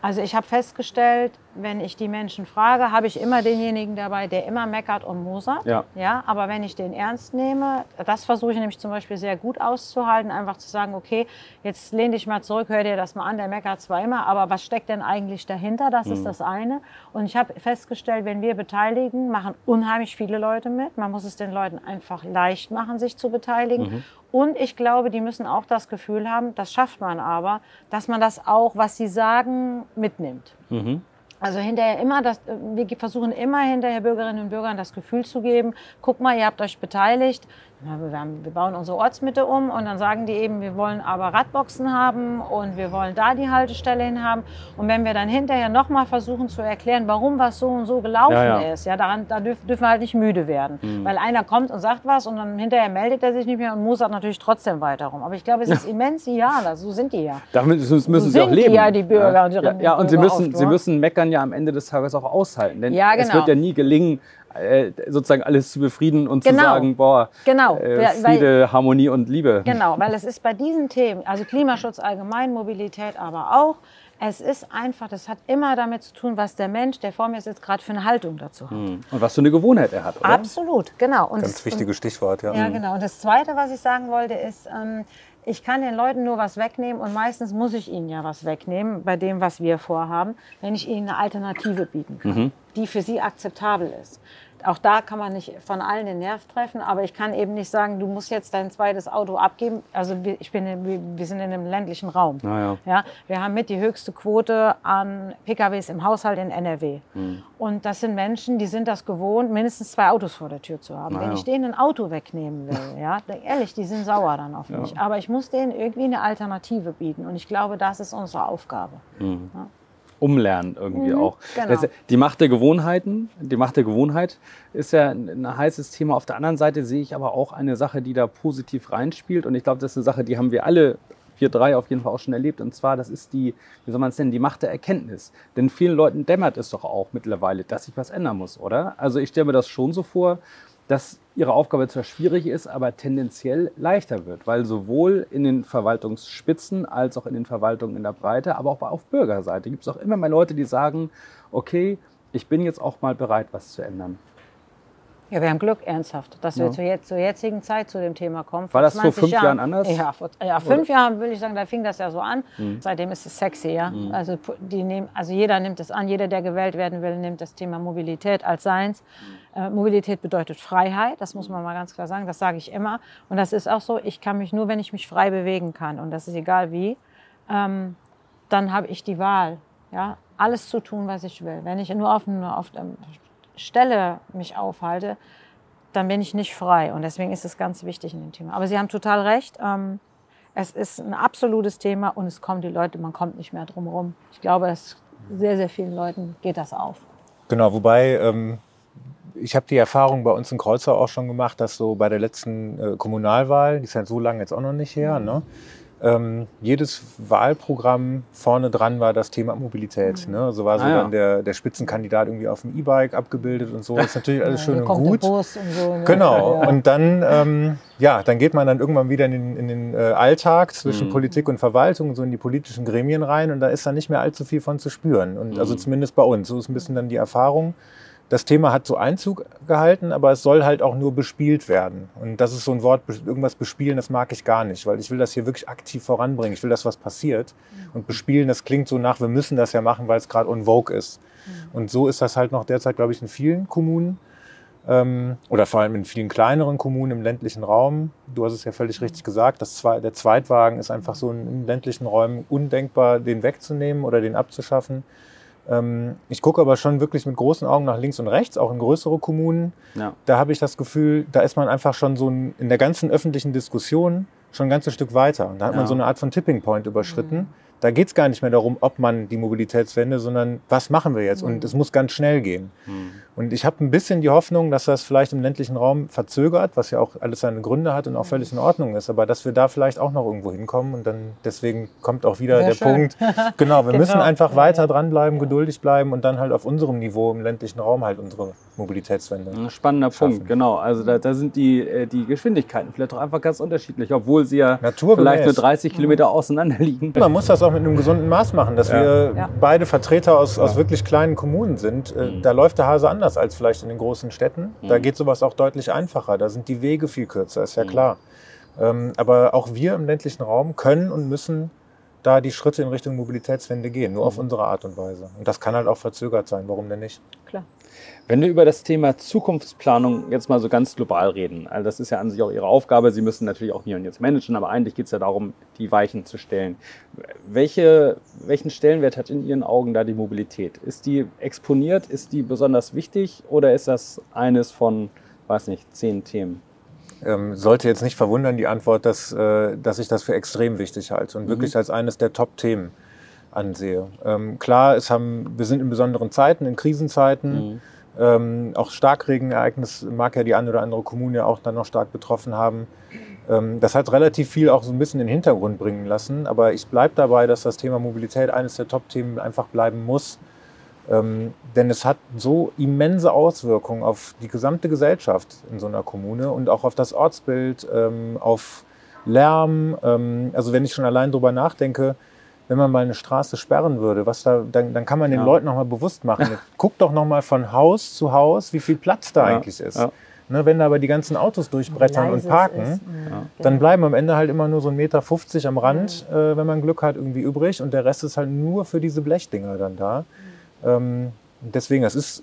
Also ich habe festgestellt, wenn ich die Menschen frage, habe ich immer denjenigen dabei, der immer meckert und mosert. Ja. ja. Aber wenn ich den ernst nehme, das versuche ich nämlich zum Beispiel sehr gut auszuhalten, einfach zu sagen, okay, jetzt lehn dich mal zurück, hör dir das mal an, der meckert zwar immer, aber was steckt denn eigentlich dahinter? Das mhm. ist das eine. Und ich habe festgestellt, wenn wir beteiligen, machen unheimlich viele Leute mit. Man muss es den Leuten einfach leicht machen, sich zu beteiligen. Mhm. Und ich glaube, die müssen auch das Gefühl haben, das schafft man aber, dass man das auch, was sie sagen, mitnimmt. Mhm. Also hinterher immer, das, wir versuchen immer hinterher Bürgerinnen und Bürgern das Gefühl zu geben, guck mal, ihr habt euch beteiligt, wir, bauen unsere Ortsmitte um und dann sagen die eben, wir wollen aber Radboxen haben und wir wollen da die Haltestelle hin haben. Und wenn wir dann hinterher nochmal versuchen zu erklären, warum was so und so gelaufen ja, ja. ist, ja, daran, da dürfen, wir halt nicht müde werden. Mhm. Weil einer kommt und sagt was und dann hinterher meldet er sich nicht mehr und muss natürlich trotzdem weiter rum. Aber ich glaube, es ist immens ideal, also so sind die ja. Damit müssen so sie auch leben. Die ja, die Bürger. Ja, und die ja, ja und sie müssen, sie müssen meckern ja am Ende des Tages auch aushalten. Denn ja, genau. es wird ja nie gelingen, äh, sozusagen alles zu befrieden und genau. zu sagen, boah, genau. Äh, Friede, weil, Harmonie und Liebe. Genau, weil es ist bei diesen Themen, also Klimaschutz allgemein, Mobilität aber auch, es ist einfach, das hat immer damit zu tun, was der Mensch, der vor mir sitzt, gerade für eine Haltung dazu hat. Hm. Und was für eine Gewohnheit er hat, oder? Absolut, genau. Und Ganz wichtiges Stichwort, ja. Ja, hm. genau. Und das Zweite, was ich sagen wollte, ist, ähm, ich kann den Leuten nur was wegnehmen und meistens muss ich ihnen ja was wegnehmen bei dem, was wir vorhaben, wenn ich ihnen eine Alternative bieten kann, mhm. die für sie akzeptabel ist auch da kann man nicht von allen den Nerv treffen, aber ich kann eben nicht sagen, du musst jetzt dein zweites Auto abgeben. Also ich bin, wir sind in einem ländlichen Raum. Ah, ja. ja. wir haben mit die höchste Quote an PKWs im Haushalt in NRW. Mhm. Und das sind Menschen, die sind das gewohnt, mindestens zwei Autos vor der Tür zu haben. Ah, Wenn ich denen ein Auto wegnehmen will, <laughs> ja, ehrlich, die sind sauer dann auf mich. Aber ich muss denen irgendwie eine Alternative bieten. Und ich glaube, das ist unsere Aufgabe. Mhm umlernen irgendwie mhm, auch. Genau. Die Macht der Gewohnheiten, die Macht der Gewohnheit ist ja ein heißes Thema. Auf der anderen Seite sehe ich aber auch eine Sache, die da positiv reinspielt. Und ich glaube, das ist eine Sache, die haben wir alle vier, drei auf jeden Fall auch schon erlebt. Und zwar, das ist die, wie soll man es nennen, die Macht der Erkenntnis. Denn vielen Leuten dämmert es doch auch mittlerweile, dass sich was ändern muss, oder? Also ich stelle mir das schon so vor, dass ihre Aufgabe zwar schwierig ist, aber tendenziell leichter wird, weil sowohl in den Verwaltungsspitzen als auch in den Verwaltungen in der Breite, aber auch auf Bürgerseite gibt es auch immer mehr Leute, die sagen, okay, ich bin jetzt auch mal bereit, was zu ändern. Ja, wir haben Glück, ernsthaft, dass ja. wir zur, jetzt, zur, jetzigen Zeit zu dem Thema kommen. War das vor fünf Jahren, Jahren anders? Ja, vor ja, fünf Oder? Jahren würde ich sagen, da fing das ja so an. Mhm. Seitdem ist es sexy, ja. Mhm. Also, die nehmen, also jeder nimmt es an, jeder, der gewählt werden will, nimmt das Thema Mobilität als seins. Mhm. Äh, Mobilität bedeutet Freiheit, das muss man mal ganz klar sagen, das sage ich immer. Und das ist auch so, ich kann mich nur, wenn ich mich frei bewegen kann, und das ist egal wie, ähm, dann habe ich die Wahl, ja, alles zu tun, was ich will. Wenn ich nur auf, nur auf Stelle mich aufhalte, dann bin ich nicht frei. Und deswegen ist es ganz wichtig in dem Thema. Aber Sie haben total recht. Ähm, es ist ein absolutes Thema und es kommen die Leute, man kommt nicht mehr drum herum. Ich glaube, dass sehr, sehr vielen Leuten geht das auf. Genau, wobei ähm, ich habe die Erfahrung bei uns in Kreuzau auch schon gemacht, dass so bei der letzten äh, Kommunalwahl, die ist ja so lange jetzt auch noch nicht her, ne? Ähm, jedes Wahlprogramm vorne dran war das Thema Mobilität. Mhm. Ne? So war so ah, ja. dann der, der Spitzenkandidat irgendwie auf dem E-Bike abgebildet und so. Das ist natürlich <laughs> alles schön und gut. Und so, ne? Genau. Ja. Und dann, ähm, ja, dann geht man dann irgendwann wieder in den, in den äh, Alltag zwischen mhm. Politik und Verwaltung, so in die politischen Gremien rein und da ist dann nicht mehr allzu viel von zu spüren. Und also mhm. zumindest bei uns. So ist ein bisschen dann die Erfahrung das Thema hat so Einzug gehalten, aber es soll halt auch nur bespielt werden. Und das ist so ein Wort, irgendwas bespielen, das mag ich gar nicht, weil ich will das hier wirklich aktiv voranbringen. Ich will, dass was passiert. Mhm. Und bespielen, das klingt so nach, wir müssen das ja machen, weil es gerade on vogue ist. Mhm. Und so ist das halt noch derzeit, glaube ich, in vielen Kommunen ähm, oder vor allem in vielen kleineren Kommunen im ländlichen Raum. Du hast es ja völlig richtig gesagt, das, der Zweitwagen ist einfach so in ländlichen Räumen undenkbar, den wegzunehmen oder den abzuschaffen. Ähm, ich gucke aber schon wirklich mit großen Augen nach links und rechts, auch in größere Kommunen. Ja. Da habe ich das Gefühl, da ist man einfach schon so in der ganzen öffentlichen Diskussion schon ein ganzes Stück weiter. Und da hat ja. man so eine Art von Tipping Point überschritten. Mhm. Da geht es gar nicht mehr darum, ob man die Mobilitätswende, sondern was machen wir jetzt? Mhm. Und es muss ganz schnell gehen. Mhm. Und ich habe ein bisschen die Hoffnung, dass das vielleicht im ländlichen Raum verzögert, was ja auch alles seine Gründe hat und auch völlig in Ordnung ist, aber dass wir da vielleicht auch noch irgendwo hinkommen und dann deswegen kommt auch wieder Sehr der schön. Punkt. <laughs> Genau, wir genau. müssen einfach weiter dranbleiben, geduldig bleiben und dann halt auf unserem Niveau im ländlichen Raum halt unsere Mobilitätswende. Spannender schaffen. Punkt, genau. Also da, da, sind die, äh, die Geschwindigkeiten vielleicht auch einfach ganz unterschiedlich, obwohl sie ja vielleicht nur 30 Kilometer auseinander liegen. Man muss das auch mit einem gesunden Maß machen, dass ja. wir ja. beide Vertreter aus, aus wirklich kleinen Kommunen sind. Äh, mhm. Da läuft der Hase anders als vielleicht in den großen Städten. Mhm. Da geht sowas auch deutlich einfacher. Da sind die Wege viel kürzer, ist ja mhm. klar. Ähm, aber auch wir im ländlichen Raum können und müssen da die Schritte in Richtung Mobilitätswende gehen, nur auf unsere Art und Weise. Und das kann halt auch verzögert sein, warum denn nicht? Klar. Wenn wir über das Thema Zukunftsplanung jetzt mal so ganz global reden, also das ist ja an sich auch Ihre Aufgabe, Sie müssen natürlich auch hier und jetzt managen, aber eigentlich geht es ja darum, die Weichen zu stellen. Welche, welchen Stellenwert hat in Ihren Augen da die Mobilität? Ist die exponiert, ist die besonders wichtig oder ist das eines von, weiß nicht, zehn Themen? Ähm, sollte jetzt nicht verwundern, die Antwort, dass, äh, dass ich das für extrem wichtig halte und mhm. wirklich als eines der Top-Themen ansehe. Ähm, klar, es haben, wir sind in besonderen Zeiten, in Krisenzeiten. Mhm. Ähm, auch Starkregenereignis mag ja die eine oder andere Kommune auch dann noch stark betroffen haben. Ähm, das hat relativ viel auch so ein bisschen in den Hintergrund bringen lassen. Aber ich bleibe dabei, dass das Thema Mobilität eines der Top-Themen einfach bleiben muss. Ähm, denn es hat so immense Auswirkungen auf die gesamte Gesellschaft in so einer Kommune und auch auf das Ortsbild, ähm, auf Lärm. Ähm, also wenn ich schon allein drüber nachdenke, wenn man mal eine Straße sperren würde, was da, dann, dann kann man den ja. Leuten noch mal bewusst machen. <laughs> Guck doch noch mal von Haus zu Haus, wie viel Platz da ja. eigentlich ist. Ja. Ne, wenn da aber die ganzen Autos durchbrettern und parken, dann bleiben am Ende halt immer nur so ein Meter 50 am Rand, äh, wenn man Glück hat, irgendwie übrig. Und der Rest ist halt nur für diese Blechdinger dann da. Ähm, deswegen, das ist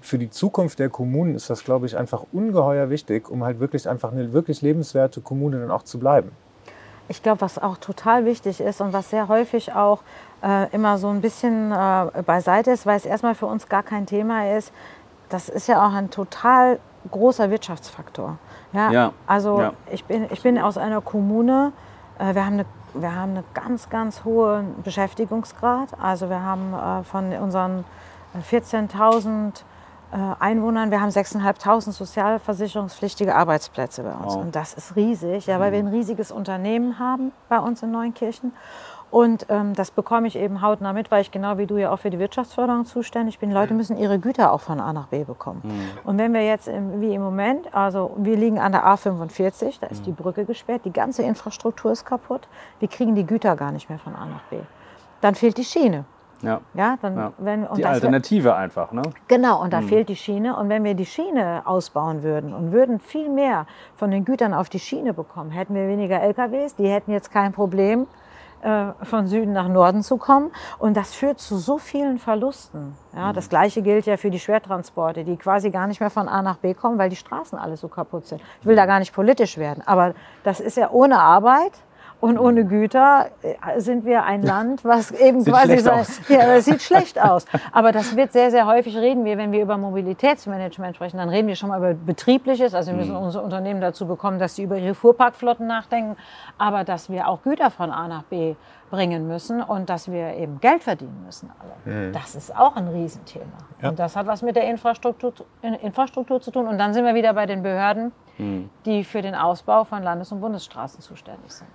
für die Zukunft der Kommunen ist das, glaube ich, einfach ungeheuer wichtig, um halt wirklich einfach eine wirklich lebenswerte Kommune dann auch zu bleiben. Ich glaube, was auch total wichtig ist und was sehr häufig auch äh, immer so ein bisschen äh, beiseite ist, weil es erstmal für uns gar kein Thema ist, das ist ja auch ein total großer Wirtschaftsfaktor. Ja, ja. also ja. Ich, bin, ich bin aus einer Kommune, äh, wir haben eine wir haben einen ganz, ganz hohen Beschäftigungsgrad. Also wir haben äh, von unseren 14.000 äh, Einwohnern, wir haben 6.500 sozialversicherungspflichtige Arbeitsplätze bei uns. Wow. Und das ist riesig, ja, weil wir ein riesiges Unternehmen haben bei uns in Neunkirchen. Und ähm, das bekomme ich eben hautnah mit, weil ich genau wie du ja auch für die Wirtschaftsförderung zuständig bin. Leute müssen ihre Güter auch von A nach B bekommen. Mhm. Und wenn wir jetzt im, wie im Moment, also wir liegen an der A45, da ist mhm. die Brücke gesperrt, die ganze Infrastruktur ist kaputt, wir kriegen die Güter gar nicht mehr von A nach B. Dann fehlt die Schiene. Ja. Ja, dann, ja. Wenn, die Alternative wär, einfach, ne? Genau, und da mhm. fehlt die Schiene. Und wenn wir die Schiene ausbauen würden und würden viel mehr von den Gütern auf die Schiene bekommen, hätten wir weniger LKWs, die hätten jetzt kein Problem, äh, von Süden nach Norden zu kommen. Und das führt zu so vielen Verlusten. Ja, mhm. Das Gleiche gilt ja für die Schwertransporte, die quasi gar nicht mehr von A nach B kommen, weil die Straßen alle so kaputt sind. Ich will da gar nicht politisch werden, aber das ist ja ohne Arbeit und ohne Güter äh, sind wir ein <laughs> Land, was eben sieht quasi sein, ja, das sieht schlecht aus. Aber das wird sehr, sehr häufig reden wir, wenn wir über Mobilitätsmanagement sprechen, dann reden wir schon mal über betriebliches. Also wir müssen mhm. unsere Unternehmen dazu bekommen, dass sie über ihre Fuhrparkflotten nachdenken, aber dass wir auch Güter von A nach B bringen müssen und dass wir eben Geld verdienen müssen alle. Mhm. Das ist auch ein Riesenthema. Ja. Und das hat was mit der Infrastruktur, Infrastruktur zu tun. Und dann sind wir wieder bei den Behörden, die für den Ausbau von Landes- und Bundesstraßen zuständig sind.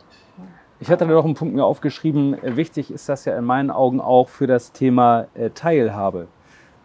Ich hatte da noch einen Punkt mir aufgeschrieben. Wichtig ist das ja in meinen Augen auch für das Thema äh, Teilhabe.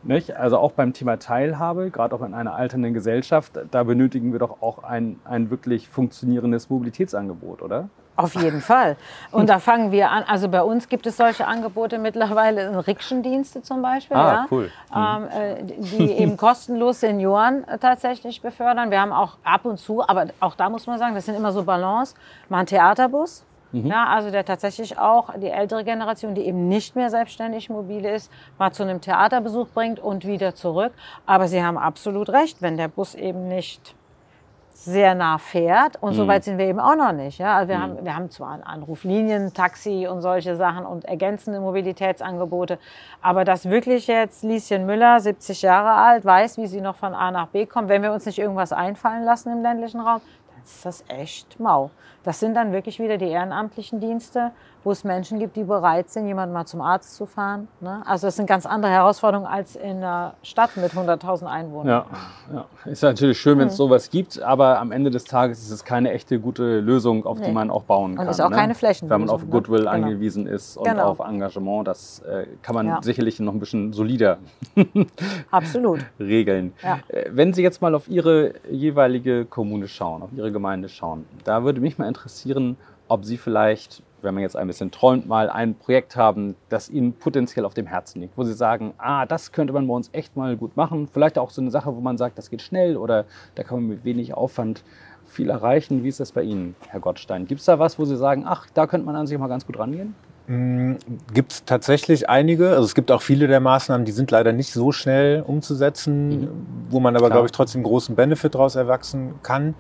Nicht? Also auch beim Thema Teilhabe, gerade auch in einer alternden Gesellschaft, da benötigen wir doch auch ein, ein wirklich funktionierendes Mobilitätsangebot, oder? Auf jeden Fall. Und da fangen wir an. Also bei uns gibt es solche Angebote mittlerweile, Rikschendienste zum Beispiel, ah, ja, cool. ähm, äh, die eben <laughs> kostenlos Senioren tatsächlich befördern. Wir haben auch ab und zu, aber auch da muss man sagen, das sind immer so Balance, mal ein Theaterbus, Mhm. Ja, also der tatsächlich auch die ältere Generation, die eben nicht mehr selbstständig mobil ist, mal zu einem Theaterbesuch bringt und wieder zurück. Aber Sie haben absolut recht, wenn der Bus eben nicht sehr nah fährt. Und mhm. so weit sind wir eben auch noch nicht. Ja? Also wir, mhm. haben, wir haben zwar Anruflinien, Taxi und solche Sachen und ergänzende Mobilitätsangebote. Aber dass wirklich jetzt Lieschen Müller, 70 Jahre alt, weiß, wie sie noch von A nach B kommt, wenn wir uns nicht irgendwas einfallen lassen im ländlichen Raum, dann ist das echt mau. Das sind dann wirklich wieder die ehrenamtlichen Dienste, wo es Menschen gibt, die bereit sind, jemanden mal zum Arzt zu fahren. Ne? Also das sind ganz andere Herausforderungen als in einer Stadt mit 100.000 Einwohnern. Ja, ja, ist natürlich schön, wenn es mhm. sowas gibt, aber am Ende des Tages ist es keine echte gute Lösung, auf nee. die man auch bauen kann. Und ist auch ne? keine Flächen. Wenn man auf Goodwill ne? angewiesen ist und genau. auf Engagement, das äh, kann man ja. sicherlich noch ein bisschen solider <laughs> Absolut. regeln. Ja. Äh, wenn Sie jetzt mal auf Ihre jeweilige Kommune schauen, auf Ihre Gemeinde schauen, da würde mich mal interessieren, ob Sie vielleicht, wenn man jetzt ein bisschen träumt, mal ein Projekt haben, das Ihnen potenziell auf dem Herzen liegt, wo Sie sagen, ah, das könnte man bei uns echt mal gut machen. Vielleicht auch so eine Sache, wo man sagt, das geht schnell oder da kann man mit wenig Aufwand viel erreichen. Wie ist das bei Ihnen, Herr Gottstein? Gibt es da was, wo Sie sagen, ach, da könnte man an sich mal ganz gut rangehen? Gibt es tatsächlich einige. Also es gibt auch viele der Maßnahmen, die sind leider nicht so schnell umzusetzen, mhm. wo man aber, glaube ich, trotzdem großen Benefit daraus erwachsen kann.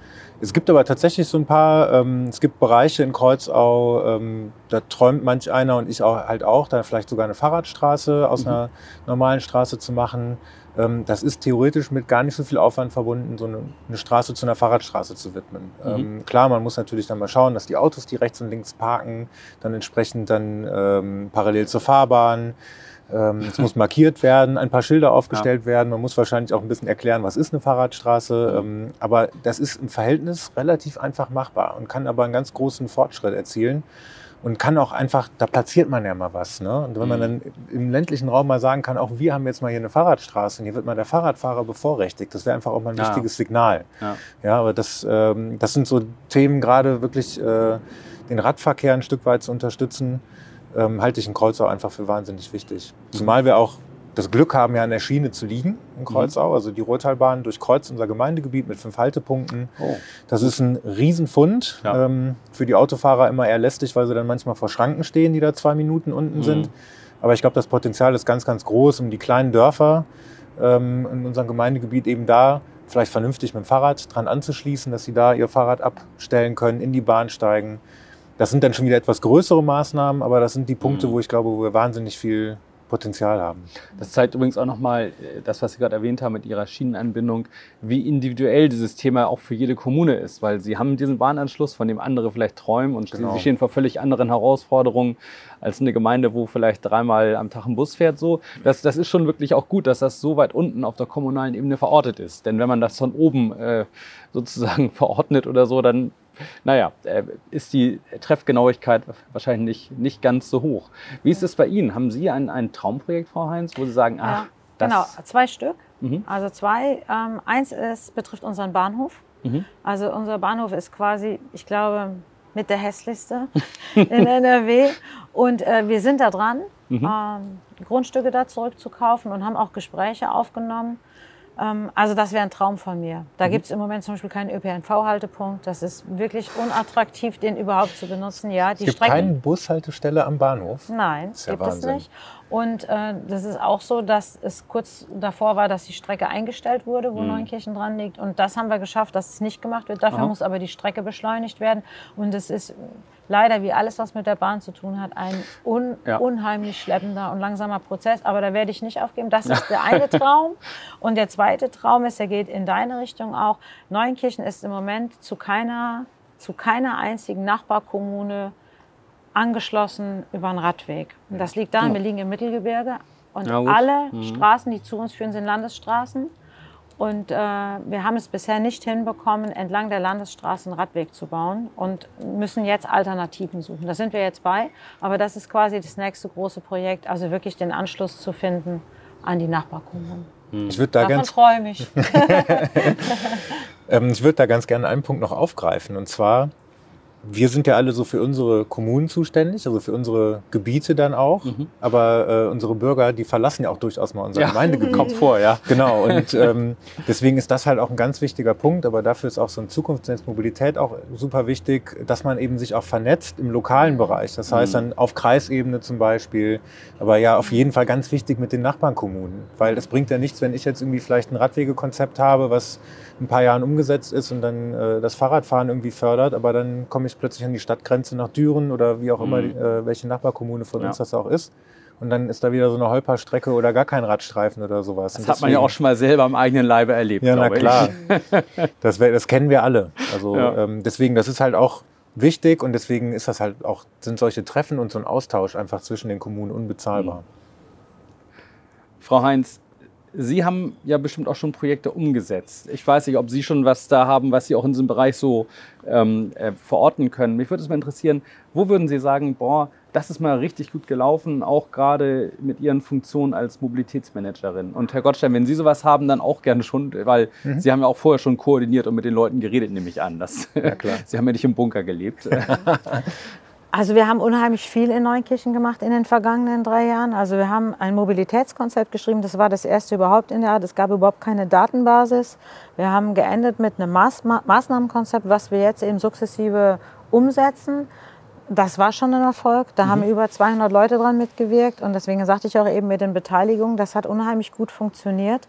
Es gibt aber tatsächlich so ein paar, ähm, es gibt Bereiche in Kreuzau, ähm, da träumt manch einer und ich auch, halt auch, da vielleicht sogar eine Fahrradstraße aus mhm. einer normalen Straße zu machen. Ähm, das ist theoretisch mit gar nicht so viel Aufwand verbunden, so eine, eine Straße zu einer Fahrradstraße zu widmen. Mhm. Ähm, klar, man muss natürlich dann mal schauen, dass die Autos, die rechts und links parken, dann entsprechend dann ähm, parallel zur Fahrbahn. Ähm, es muss markiert werden, ein paar Schilder aufgestellt ja. werden. Man muss wahrscheinlich auch ein bisschen erklären, was ist eine Fahrradstraße. Mhm. Ähm, aber das ist im Verhältnis relativ einfach machbar und kann aber einen ganz großen Fortschritt erzielen und kann auch einfach, da platziert man ja mal was. Ne? Und wenn man mhm. dann im ländlichen Raum mal sagen kann, auch wir haben jetzt mal hier eine Fahrradstraße und hier wird mal der Fahrradfahrer bevorrechtigt, das wäre einfach auch mal ein ja. wichtiges Signal. Ja. ja, aber das, ähm, das sind so Themen, gerade wirklich äh, den Radverkehr ein Stück weit zu unterstützen, ähm, halte ich in Kreuzau einfach für wahnsinnig wichtig. Zumal wir auch das Glück haben, ja an der Schiene zu liegen in. Kreuzau. Mhm. Also die Ruhrtalbahn durchkreuzt unser Gemeindegebiet mit fünf Haltepunkten. Oh. Das ist ein Riesenfund. Ja. Ähm, für die Autofahrer immer eher lästig, weil sie dann manchmal vor Schranken stehen, die da zwei Minuten unten mhm. sind. Aber ich glaube, das Potenzial ist ganz, ganz groß, um die kleinen Dörfer ähm, in unserem Gemeindegebiet eben da vielleicht vernünftig mit dem Fahrrad dran anzuschließen, dass sie da ihr Fahrrad abstellen können, in die Bahn steigen. Das sind dann schon wieder etwas größere Maßnahmen, aber das sind die Punkte, mhm. wo ich glaube, wo wir wahnsinnig viel Potenzial haben. Das zeigt übrigens auch nochmal äh, das, was Sie gerade erwähnt haben mit Ihrer Schienenanbindung, wie individuell dieses Thema auch für jede Kommune ist, weil Sie haben diesen Bahnanschluss, von dem andere vielleicht träumen und genau. Sie stehen vor völlig anderen Herausforderungen als eine Gemeinde, wo vielleicht dreimal am Tag ein Bus fährt. So, das, das ist schon wirklich auch gut, dass das so weit unten auf der kommunalen Ebene verortet ist. Denn wenn man das von oben äh, sozusagen <laughs> verordnet oder so, dann naja, äh, ist die Treffgenauigkeit wahrscheinlich nicht, nicht ganz so hoch. Wie ist es bei Ihnen? Haben Sie ein, ein Traumprojekt, Frau Heinz, wo Sie sagen, ach, ja, das... Genau, zwei Stück. Mhm. Also zwei. Ähm, eins ist, betrifft unseren Bahnhof. Mhm. Also unser Bahnhof ist quasi, ich glaube, mit der hässlichste <laughs> in NRW. Und äh, wir sind da dran, mhm. ähm, Grundstücke da zurückzukaufen und haben auch Gespräche aufgenommen also das wäre ein Traum von mir. Da mhm. gibt es im Moment zum Beispiel keinen ÖPNV-Haltepunkt. Das ist wirklich unattraktiv, den überhaupt zu benutzen. Ja, die es gibt Strecken, keine Bushaltestelle am Bahnhof. Nein, ja gibt Wahnsinn. es nicht. Und äh, das ist auch so, dass es kurz davor war, dass die Strecke eingestellt wurde, wo mhm. Neunkirchen dran liegt. Und das haben wir geschafft, dass es nicht gemacht wird. Dafür Aha. muss aber die Strecke beschleunigt werden. Und es ist leider, wie alles, was mit der Bahn zu tun hat, ein un ja. unheimlich schleppender und langsamer Prozess. Aber da werde ich nicht aufgeben. Das <laughs> ist der eine Traum. Und der zweite Traum ist, der geht in deine Richtung auch. Neunkirchen ist im Moment zu keiner, zu keiner einzigen Nachbarkommune angeschlossen über einen Radweg. Und das liegt daran, wir liegen im Mittelgebirge und alle mhm. Straßen, die zu uns führen, sind Landesstraßen. Und äh, wir haben es bisher nicht hinbekommen, entlang der Landesstraße einen Radweg zu bauen und müssen jetzt Alternativen suchen. Da sind wir jetzt bei. Aber das ist quasi das nächste große Projekt, also wirklich den Anschluss zu finden an die Nachbarkommunen. Hm. Ich würde da Davon ganz träume ich. <laughs> ähm, ich würde da ganz gerne einen Punkt noch aufgreifen. Und zwar wir sind ja alle so für unsere Kommunen zuständig, also für unsere Gebiete dann auch. Mhm. Aber äh, unsere Bürger, die verlassen ja auch durchaus mal unser ja. Gemeindegebiet. Kommt vor, ja. Genau. <laughs> Und ähm, deswegen ist das halt auch ein ganz wichtiger Punkt. Aber dafür ist auch so ein Zukunftsnetz Mobilität auch super wichtig, dass man eben sich auch vernetzt im lokalen Bereich. Das heißt mhm. dann auf Kreisebene zum Beispiel. Aber ja, auf jeden Fall ganz wichtig mit den Nachbarnkommunen. Weil es bringt ja nichts, wenn ich jetzt irgendwie vielleicht ein Radwegekonzept habe, was ein paar Jahren umgesetzt ist und dann äh, das Fahrradfahren irgendwie fördert, aber dann komme ich plötzlich an die Stadtgrenze nach Düren oder wie auch immer, mhm. äh, welche Nachbarkommune von ja. uns das auch ist. Und dann ist da wieder so eine Holperstrecke oder gar kein Radstreifen oder sowas. Das hat man ja auch schon mal selber am eigenen Leibe erlebt. Ja, na klar. <laughs> das, das, kennen wir alle. Also ja. ähm, deswegen, das ist halt auch wichtig und deswegen ist das halt auch, sind solche Treffen und so ein Austausch einfach zwischen den Kommunen unbezahlbar. Mhm. Frau Heinz, Sie haben ja bestimmt auch schon Projekte umgesetzt. Ich weiß nicht, ob Sie schon was da haben, was Sie auch in diesem Bereich so ähm, äh, verorten können. Mich würde es mal interessieren, wo würden Sie sagen, boah, das ist mal richtig gut gelaufen, auch gerade mit Ihren Funktionen als Mobilitätsmanagerin. Und Herr Gottstein, wenn Sie sowas haben, dann auch gerne schon, weil mhm. Sie haben ja auch vorher schon koordiniert und mit den Leuten geredet, nehme ich an. Das, ja, klar. <laughs> Sie haben ja nicht im Bunker gelebt. <laughs> Also wir haben unheimlich viel in Neunkirchen gemacht in den vergangenen drei Jahren. Also wir haben ein Mobilitätskonzept geschrieben, das war das erste überhaupt in der Art. Es gab überhaupt keine Datenbasis. Wir haben geendet mit einem Maß Maßnahmenkonzept, was wir jetzt eben sukzessive umsetzen. Das war schon ein Erfolg. Da mhm. haben über 200 Leute dran mitgewirkt. Und deswegen sagte ich auch eben mit den Beteiligungen, das hat unheimlich gut funktioniert.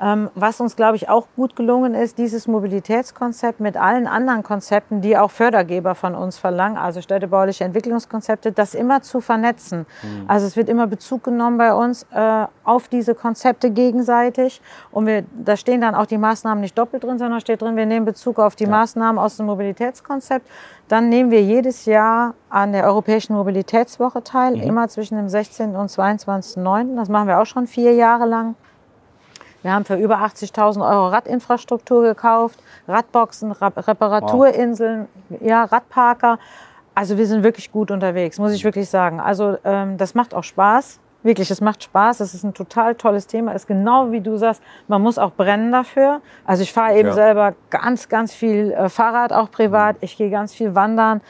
Ähm, was uns, glaube ich, auch gut gelungen ist, dieses Mobilitätskonzept mit allen anderen Konzepten, die auch Fördergeber von uns verlangen, also städtebauliche Entwicklungskonzepte, das immer zu vernetzen. Mhm. Also es wird immer Bezug genommen bei uns äh, auf diese Konzepte gegenseitig. Und wir, da stehen dann auch die Maßnahmen nicht doppelt drin, sondern steht drin, wir nehmen Bezug auf die ja. Maßnahmen aus dem Mobilitätskonzept. Dann nehmen wir jedes Jahr an der Europäischen Mobilitätswoche teil, mhm. immer zwischen dem 16. und 22.09. Das machen wir auch schon vier Jahre lang. Wir haben für über 80.000 Euro Radinfrastruktur gekauft, Radboxen, Reparaturinseln, wow. ja, Radparker. Also wir sind wirklich gut unterwegs, muss ich wirklich sagen. Also ähm, das macht auch Spaß. Wirklich, es macht Spaß. Es ist ein total tolles Thema. Es ist genau wie du sagst, man muss auch brennen dafür. Also ich fahre eben ja. selber ganz, ganz viel äh, Fahrrad, auch privat. Ich gehe ganz viel wandern.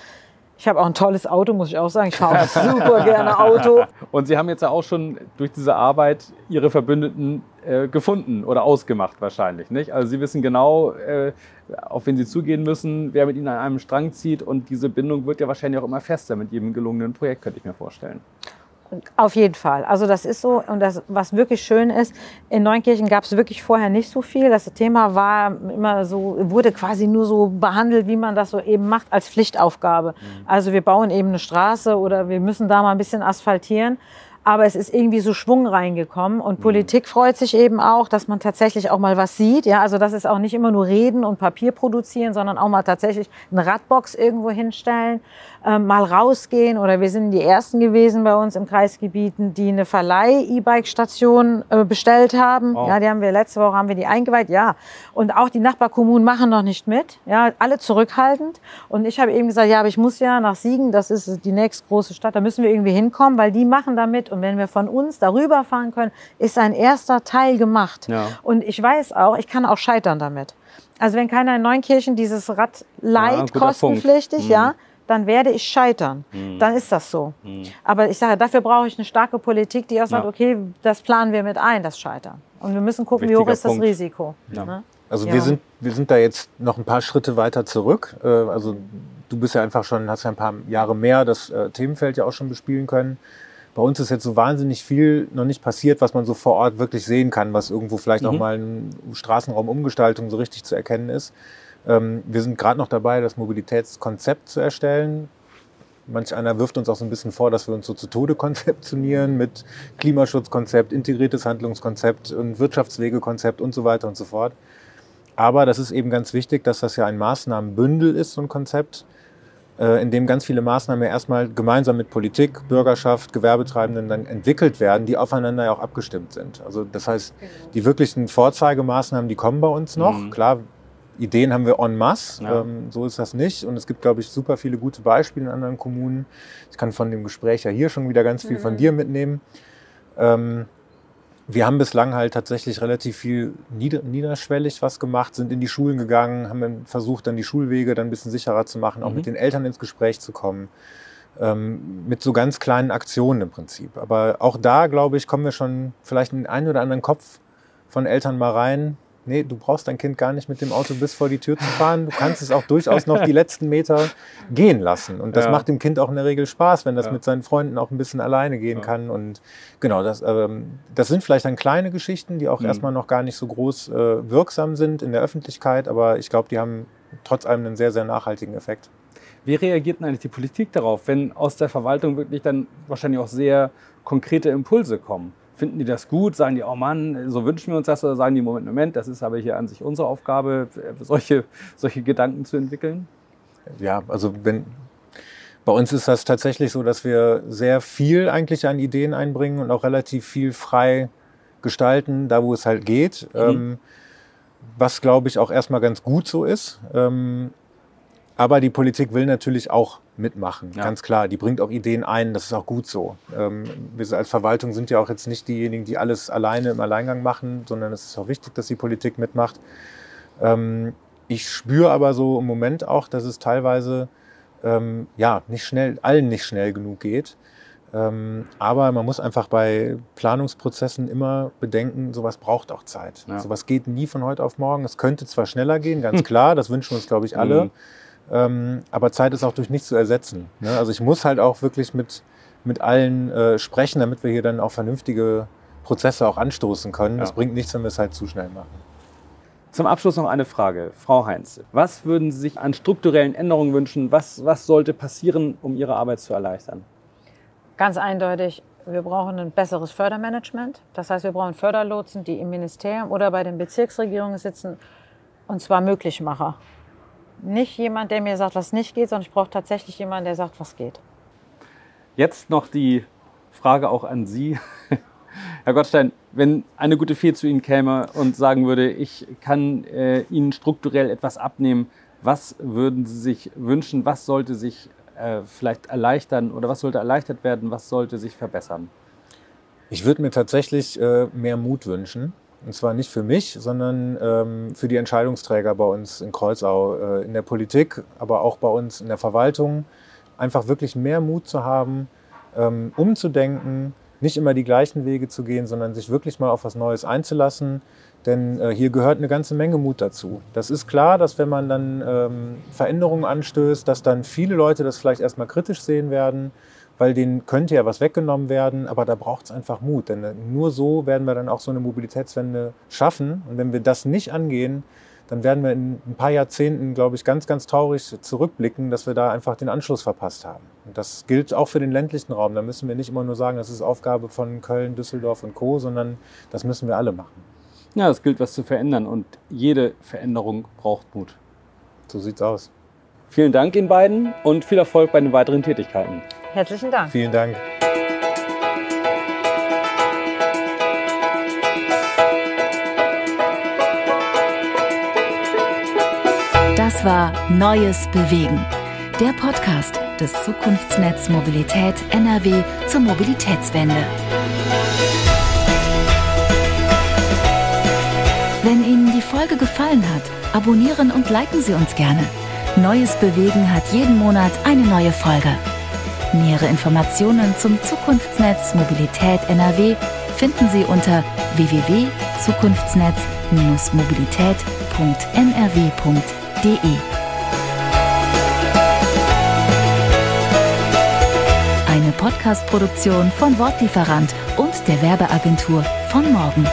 Ich habe auch ein tolles Auto, muss ich auch sagen. Ich fahre auch <laughs> super gerne Auto. Und Sie haben jetzt ja auch schon durch diese Arbeit Ihre Verbündeten äh, gefunden oder ausgemacht wahrscheinlich, nicht? Also Sie wissen genau, äh, auf wen Sie zugehen müssen, wer mit Ihnen an einem Strang zieht und diese Bindung wird ja wahrscheinlich auch immer fester mit jedem gelungenen Projekt, könnte ich mir vorstellen. Auf jeden Fall. Also das ist so und das, was wirklich schön ist, in Neunkirchen gab es wirklich vorher nicht so viel. Das Thema war immer so, wurde quasi nur so behandelt, wie man das so eben macht, als Pflichtaufgabe. Mhm. Also wir bauen eben eine Straße oder wir müssen da mal ein bisschen asphaltieren aber es ist irgendwie so Schwung reingekommen und mhm. Politik freut sich eben auch, dass man tatsächlich auch mal was sieht. Ja, also das ist auch nicht immer nur reden und Papier produzieren, sondern auch mal tatsächlich eine Radbox irgendwo hinstellen, äh, mal rausgehen oder wir sind die ersten gewesen bei uns im Kreisgebieten, die eine Verleih-E-Bike-Station äh, bestellt haben. Oh. Ja, die haben wir letzte Woche haben wir die eingeweiht. Ja, und auch die Nachbarkommunen machen noch nicht mit. Ja, alle zurückhaltend. Und ich habe eben gesagt, ja, aber ich muss ja nach Siegen, das ist die nächste große Stadt, da müssen wir irgendwie hinkommen, weil die machen damit und wenn wir von uns darüber fahren können, ist ein erster Teil gemacht. Ja. Und ich weiß auch, ich kann auch scheitern damit. Also wenn keiner in Neunkirchen dieses Rad leiht, ja, kostenpflichtig, mhm. ja, dann werde ich scheitern. Mhm. Dann ist das so. Mhm. Aber ich sage, dafür brauche ich eine starke Politik, die auch sagt, ja. okay, das planen wir mit ein, das Scheitern. Und wir müssen gucken, Wichtiger wie hoch ist Punkt. das Risiko. Ja. Ne? Also ja. wir, sind, wir sind da jetzt noch ein paar Schritte weiter zurück. Äh, also du bist ja einfach schon, hast ja ein paar Jahre mehr das äh, Themenfeld ja auch schon bespielen können. Bei uns ist jetzt so wahnsinnig viel noch nicht passiert, was man so vor Ort wirklich sehen kann, was irgendwo vielleicht mhm. auch mal in Straßenraumumgestaltung so richtig zu erkennen ist. Ähm, wir sind gerade noch dabei, das Mobilitätskonzept zu erstellen. Manch einer wirft uns auch so ein bisschen vor, dass wir uns so zu Tode <laughs> konzeptionieren mit Klimaschutzkonzept, integriertes Handlungskonzept und Wirtschaftswegekonzept und so weiter und so fort. Aber das ist eben ganz wichtig, dass das ja ein Maßnahmenbündel ist, so ein Konzept, äh, in dem ganz viele Maßnahmen ja erstmal gemeinsam mit Politik, Bürgerschaft, Gewerbetreibenden dann entwickelt werden, die aufeinander ja auch abgestimmt sind. Also das heißt, die wirklichen Vorzeigemaßnahmen, die kommen bei uns noch. Mhm. Klar, Ideen haben wir en masse, ja. ähm, so ist das nicht. Und es gibt, glaube ich, super viele gute Beispiele in anderen Kommunen. Ich kann von dem Gespräch ja hier schon wieder ganz viel mhm. von dir mitnehmen. Ähm, wir haben bislang halt tatsächlich relativ viel niederschwellig was gemacht, sind in die Schulen gegangen, haben versucht, dann die Schulwege dann ein bisschen sicherer zu machen, auch mhm. mit den Eltern ins Gespräch zu kommen. Ähm, mit so ganz kleinen Aktionen im Prinzip. Aber auch da, glaube ich, kommen wir schon vielleicht in den einen oder anderen Kopf von Eltern mal rein, nee, du brauchst dein Kind gar nicht mit dem Auto bis vor die Tür zu fahren. Du kannst es auch durchaus noch die letzten Meter gehen lassen. Und das ja. macht dem Kind auch in der Regel Spaß, wenn das ja. mit seinen Freunden auch ein bisschen alleine gehen ja. kann. Und genau, das, ähm, das sind vielleicht dann kleine Geschichten, die auch mhm. erstmal noch gar nicht so groß äh, wirksam sind in der Öffentlichkeit. Aber ich glaube, die haben trotz allem einen sehr, sehr nachhaltigen Effekt. Wie reagiert denn eigentlich die Politik darauf, wenn aus der Verwaltung wirklich dann wahrscheinlich auch sehr konkrete Impulse kommen? Finden die das gut? Sagen die, oh Mann, so wünschen wir uns das? Oder sagen die, Moment, Moment, das ist aber hier an sich unsere Aufgabe, solche, <laughs> solche Gedanken zu entwickeln? Ja, also wenn, bei uns ist das tatsächlich so, dass wir sehr viel eigentlich an Ideen einbringen und auch relativ viel frei gestalten, da wo es halt geht. Mhm. Ähm, was, glaube ich, auch erstmal ganz gut so ist. Ähm, aber die Politik will natürlich auch mitmachen, ja. ganz klar. Die bringt auch Ideen ein, das ist auch gut so. Ähm, wir als Verwaltung sind ja auch jetzt nicht diejenigen, die alles alleine im Alleingang machen, sondern es ist auch wichtig, dass die Politik mitmacht. Ähm, ich spüre aber so im Moment auch, dass es teilweise ähm, ja nicht schnell, allen nicht schnell genug geht. Aber man muss einfach bei Planungsprozessen immer bedenken, sowas braucht auch Zeit. Ja. Sowas geht nie von heute auf morgen. Es könnte zwar schneller gehen, ganz <laughs> klar, das wünschen wir uns, glaube ich, alle. Mhm. Ähm, aber Zeit ist auch durch nichts zu ersetzen. Ne? Also ich muss halt auch wirklich mit, mit allen äh, sprechen, damit wir hier dann auch vernünftige Prozesse auch anstoßen können. Es bringt nichts, wenn wir es halt zu schnell machen. Zum Abschluss noch eine Frage. Frau Heinz, was würden Sie sich an strukturellen Änderungen wünschen? Was, was sollte passieren, um Ihre Arbeit zu erleichtern? Ganz eindeutig, wir brauchen ein besseres Fördermanagement. Das heißt, wir brauchen Förderlotsen, die im Ministerium oder bei den Bezirksregierungen sitzen, und zwar Möglichmacher. Nicht jemand, der mir sagt, was nicht geht, sondern ich brauche tatsächlich jemanden, der sagt, was geht. Jetzt noch die Frage auch an Sie. <laughs> Herr Gottstein, wenn eine gute Fee zu Ihnen käme und sagen würde, ich kann äh, Ihnen strukturell etwas abnehmen, was würden Sie sich wünschen? Was sollte sich äh, vielleicht erleichtern oder was sollte erleichtert werden? Was sollte sich verbessern? Ich würde mir tatsächlich äh, mehr Mut wünschen. Und zwar nicht für mich, sondern ähm, für die Entscheidungsträger bei uns in Kreuzau, äh, in der Politik, aber auch bei uns in der Verwaltung. Einfach wirklich mehr Mut zu haben, ähm, umzudenken, nicht immer die gleichen Wege zu gehen, sondern sich wirklich mal auf was Neues einzulassen. Denn äh, hier gehört eine ganze Menge Mut dazu. Das ist klar, dass wenn man dann ähm, Veränderungen anstößt, dass dann viele Leute das vielleicht erstmal kritisch sehen werden, weil denen könnte ja was weggenommen werden, aber da braucht es einfach Mut. Denn äh, nur so werden wir dann auch so eine Mobilitätswende schaffen. Und wenn wir das nicht angehen, dann werden wir in ein paar Jahrzehnten, glaube ich, ganz, ganz traurig zurückblicken, dass wir da einfach den Anschluss verpasst haben. Und das gilt auch für den ländlichen Raum. Da müssen wir nicht immer nur sagen, das ist Aufgabe von Köln, Düsseldorf und Co., sondern das müssen wir alle machen. Ja, es gilt was zu verändern und jede Veränderung braucht Mut. So sieht's aus. Vielen Dank Ihnen beiden und viel Erfolg bei den weiteren Tätigkeiten. Herzlichen Dank. Vielen Dank. Das war Neues Bewegen, der Podcast des Zukunftsnetz Mobilität NRW zur Mobilitätswende. Wenn Ihnen die Folge gefallen hat, abonnieren und liken Sie uns gerne. Neues Bewegen hat jeden Monat eine neue Folge. Nähere Informationen zum Zukunftsnetz Mobilität NRW finden Sie unter www.zukunftsnetz-mobilität.nrw.de. Eine Podcast-Produktion von Wortlieferant und der Werbeagentur von morgen.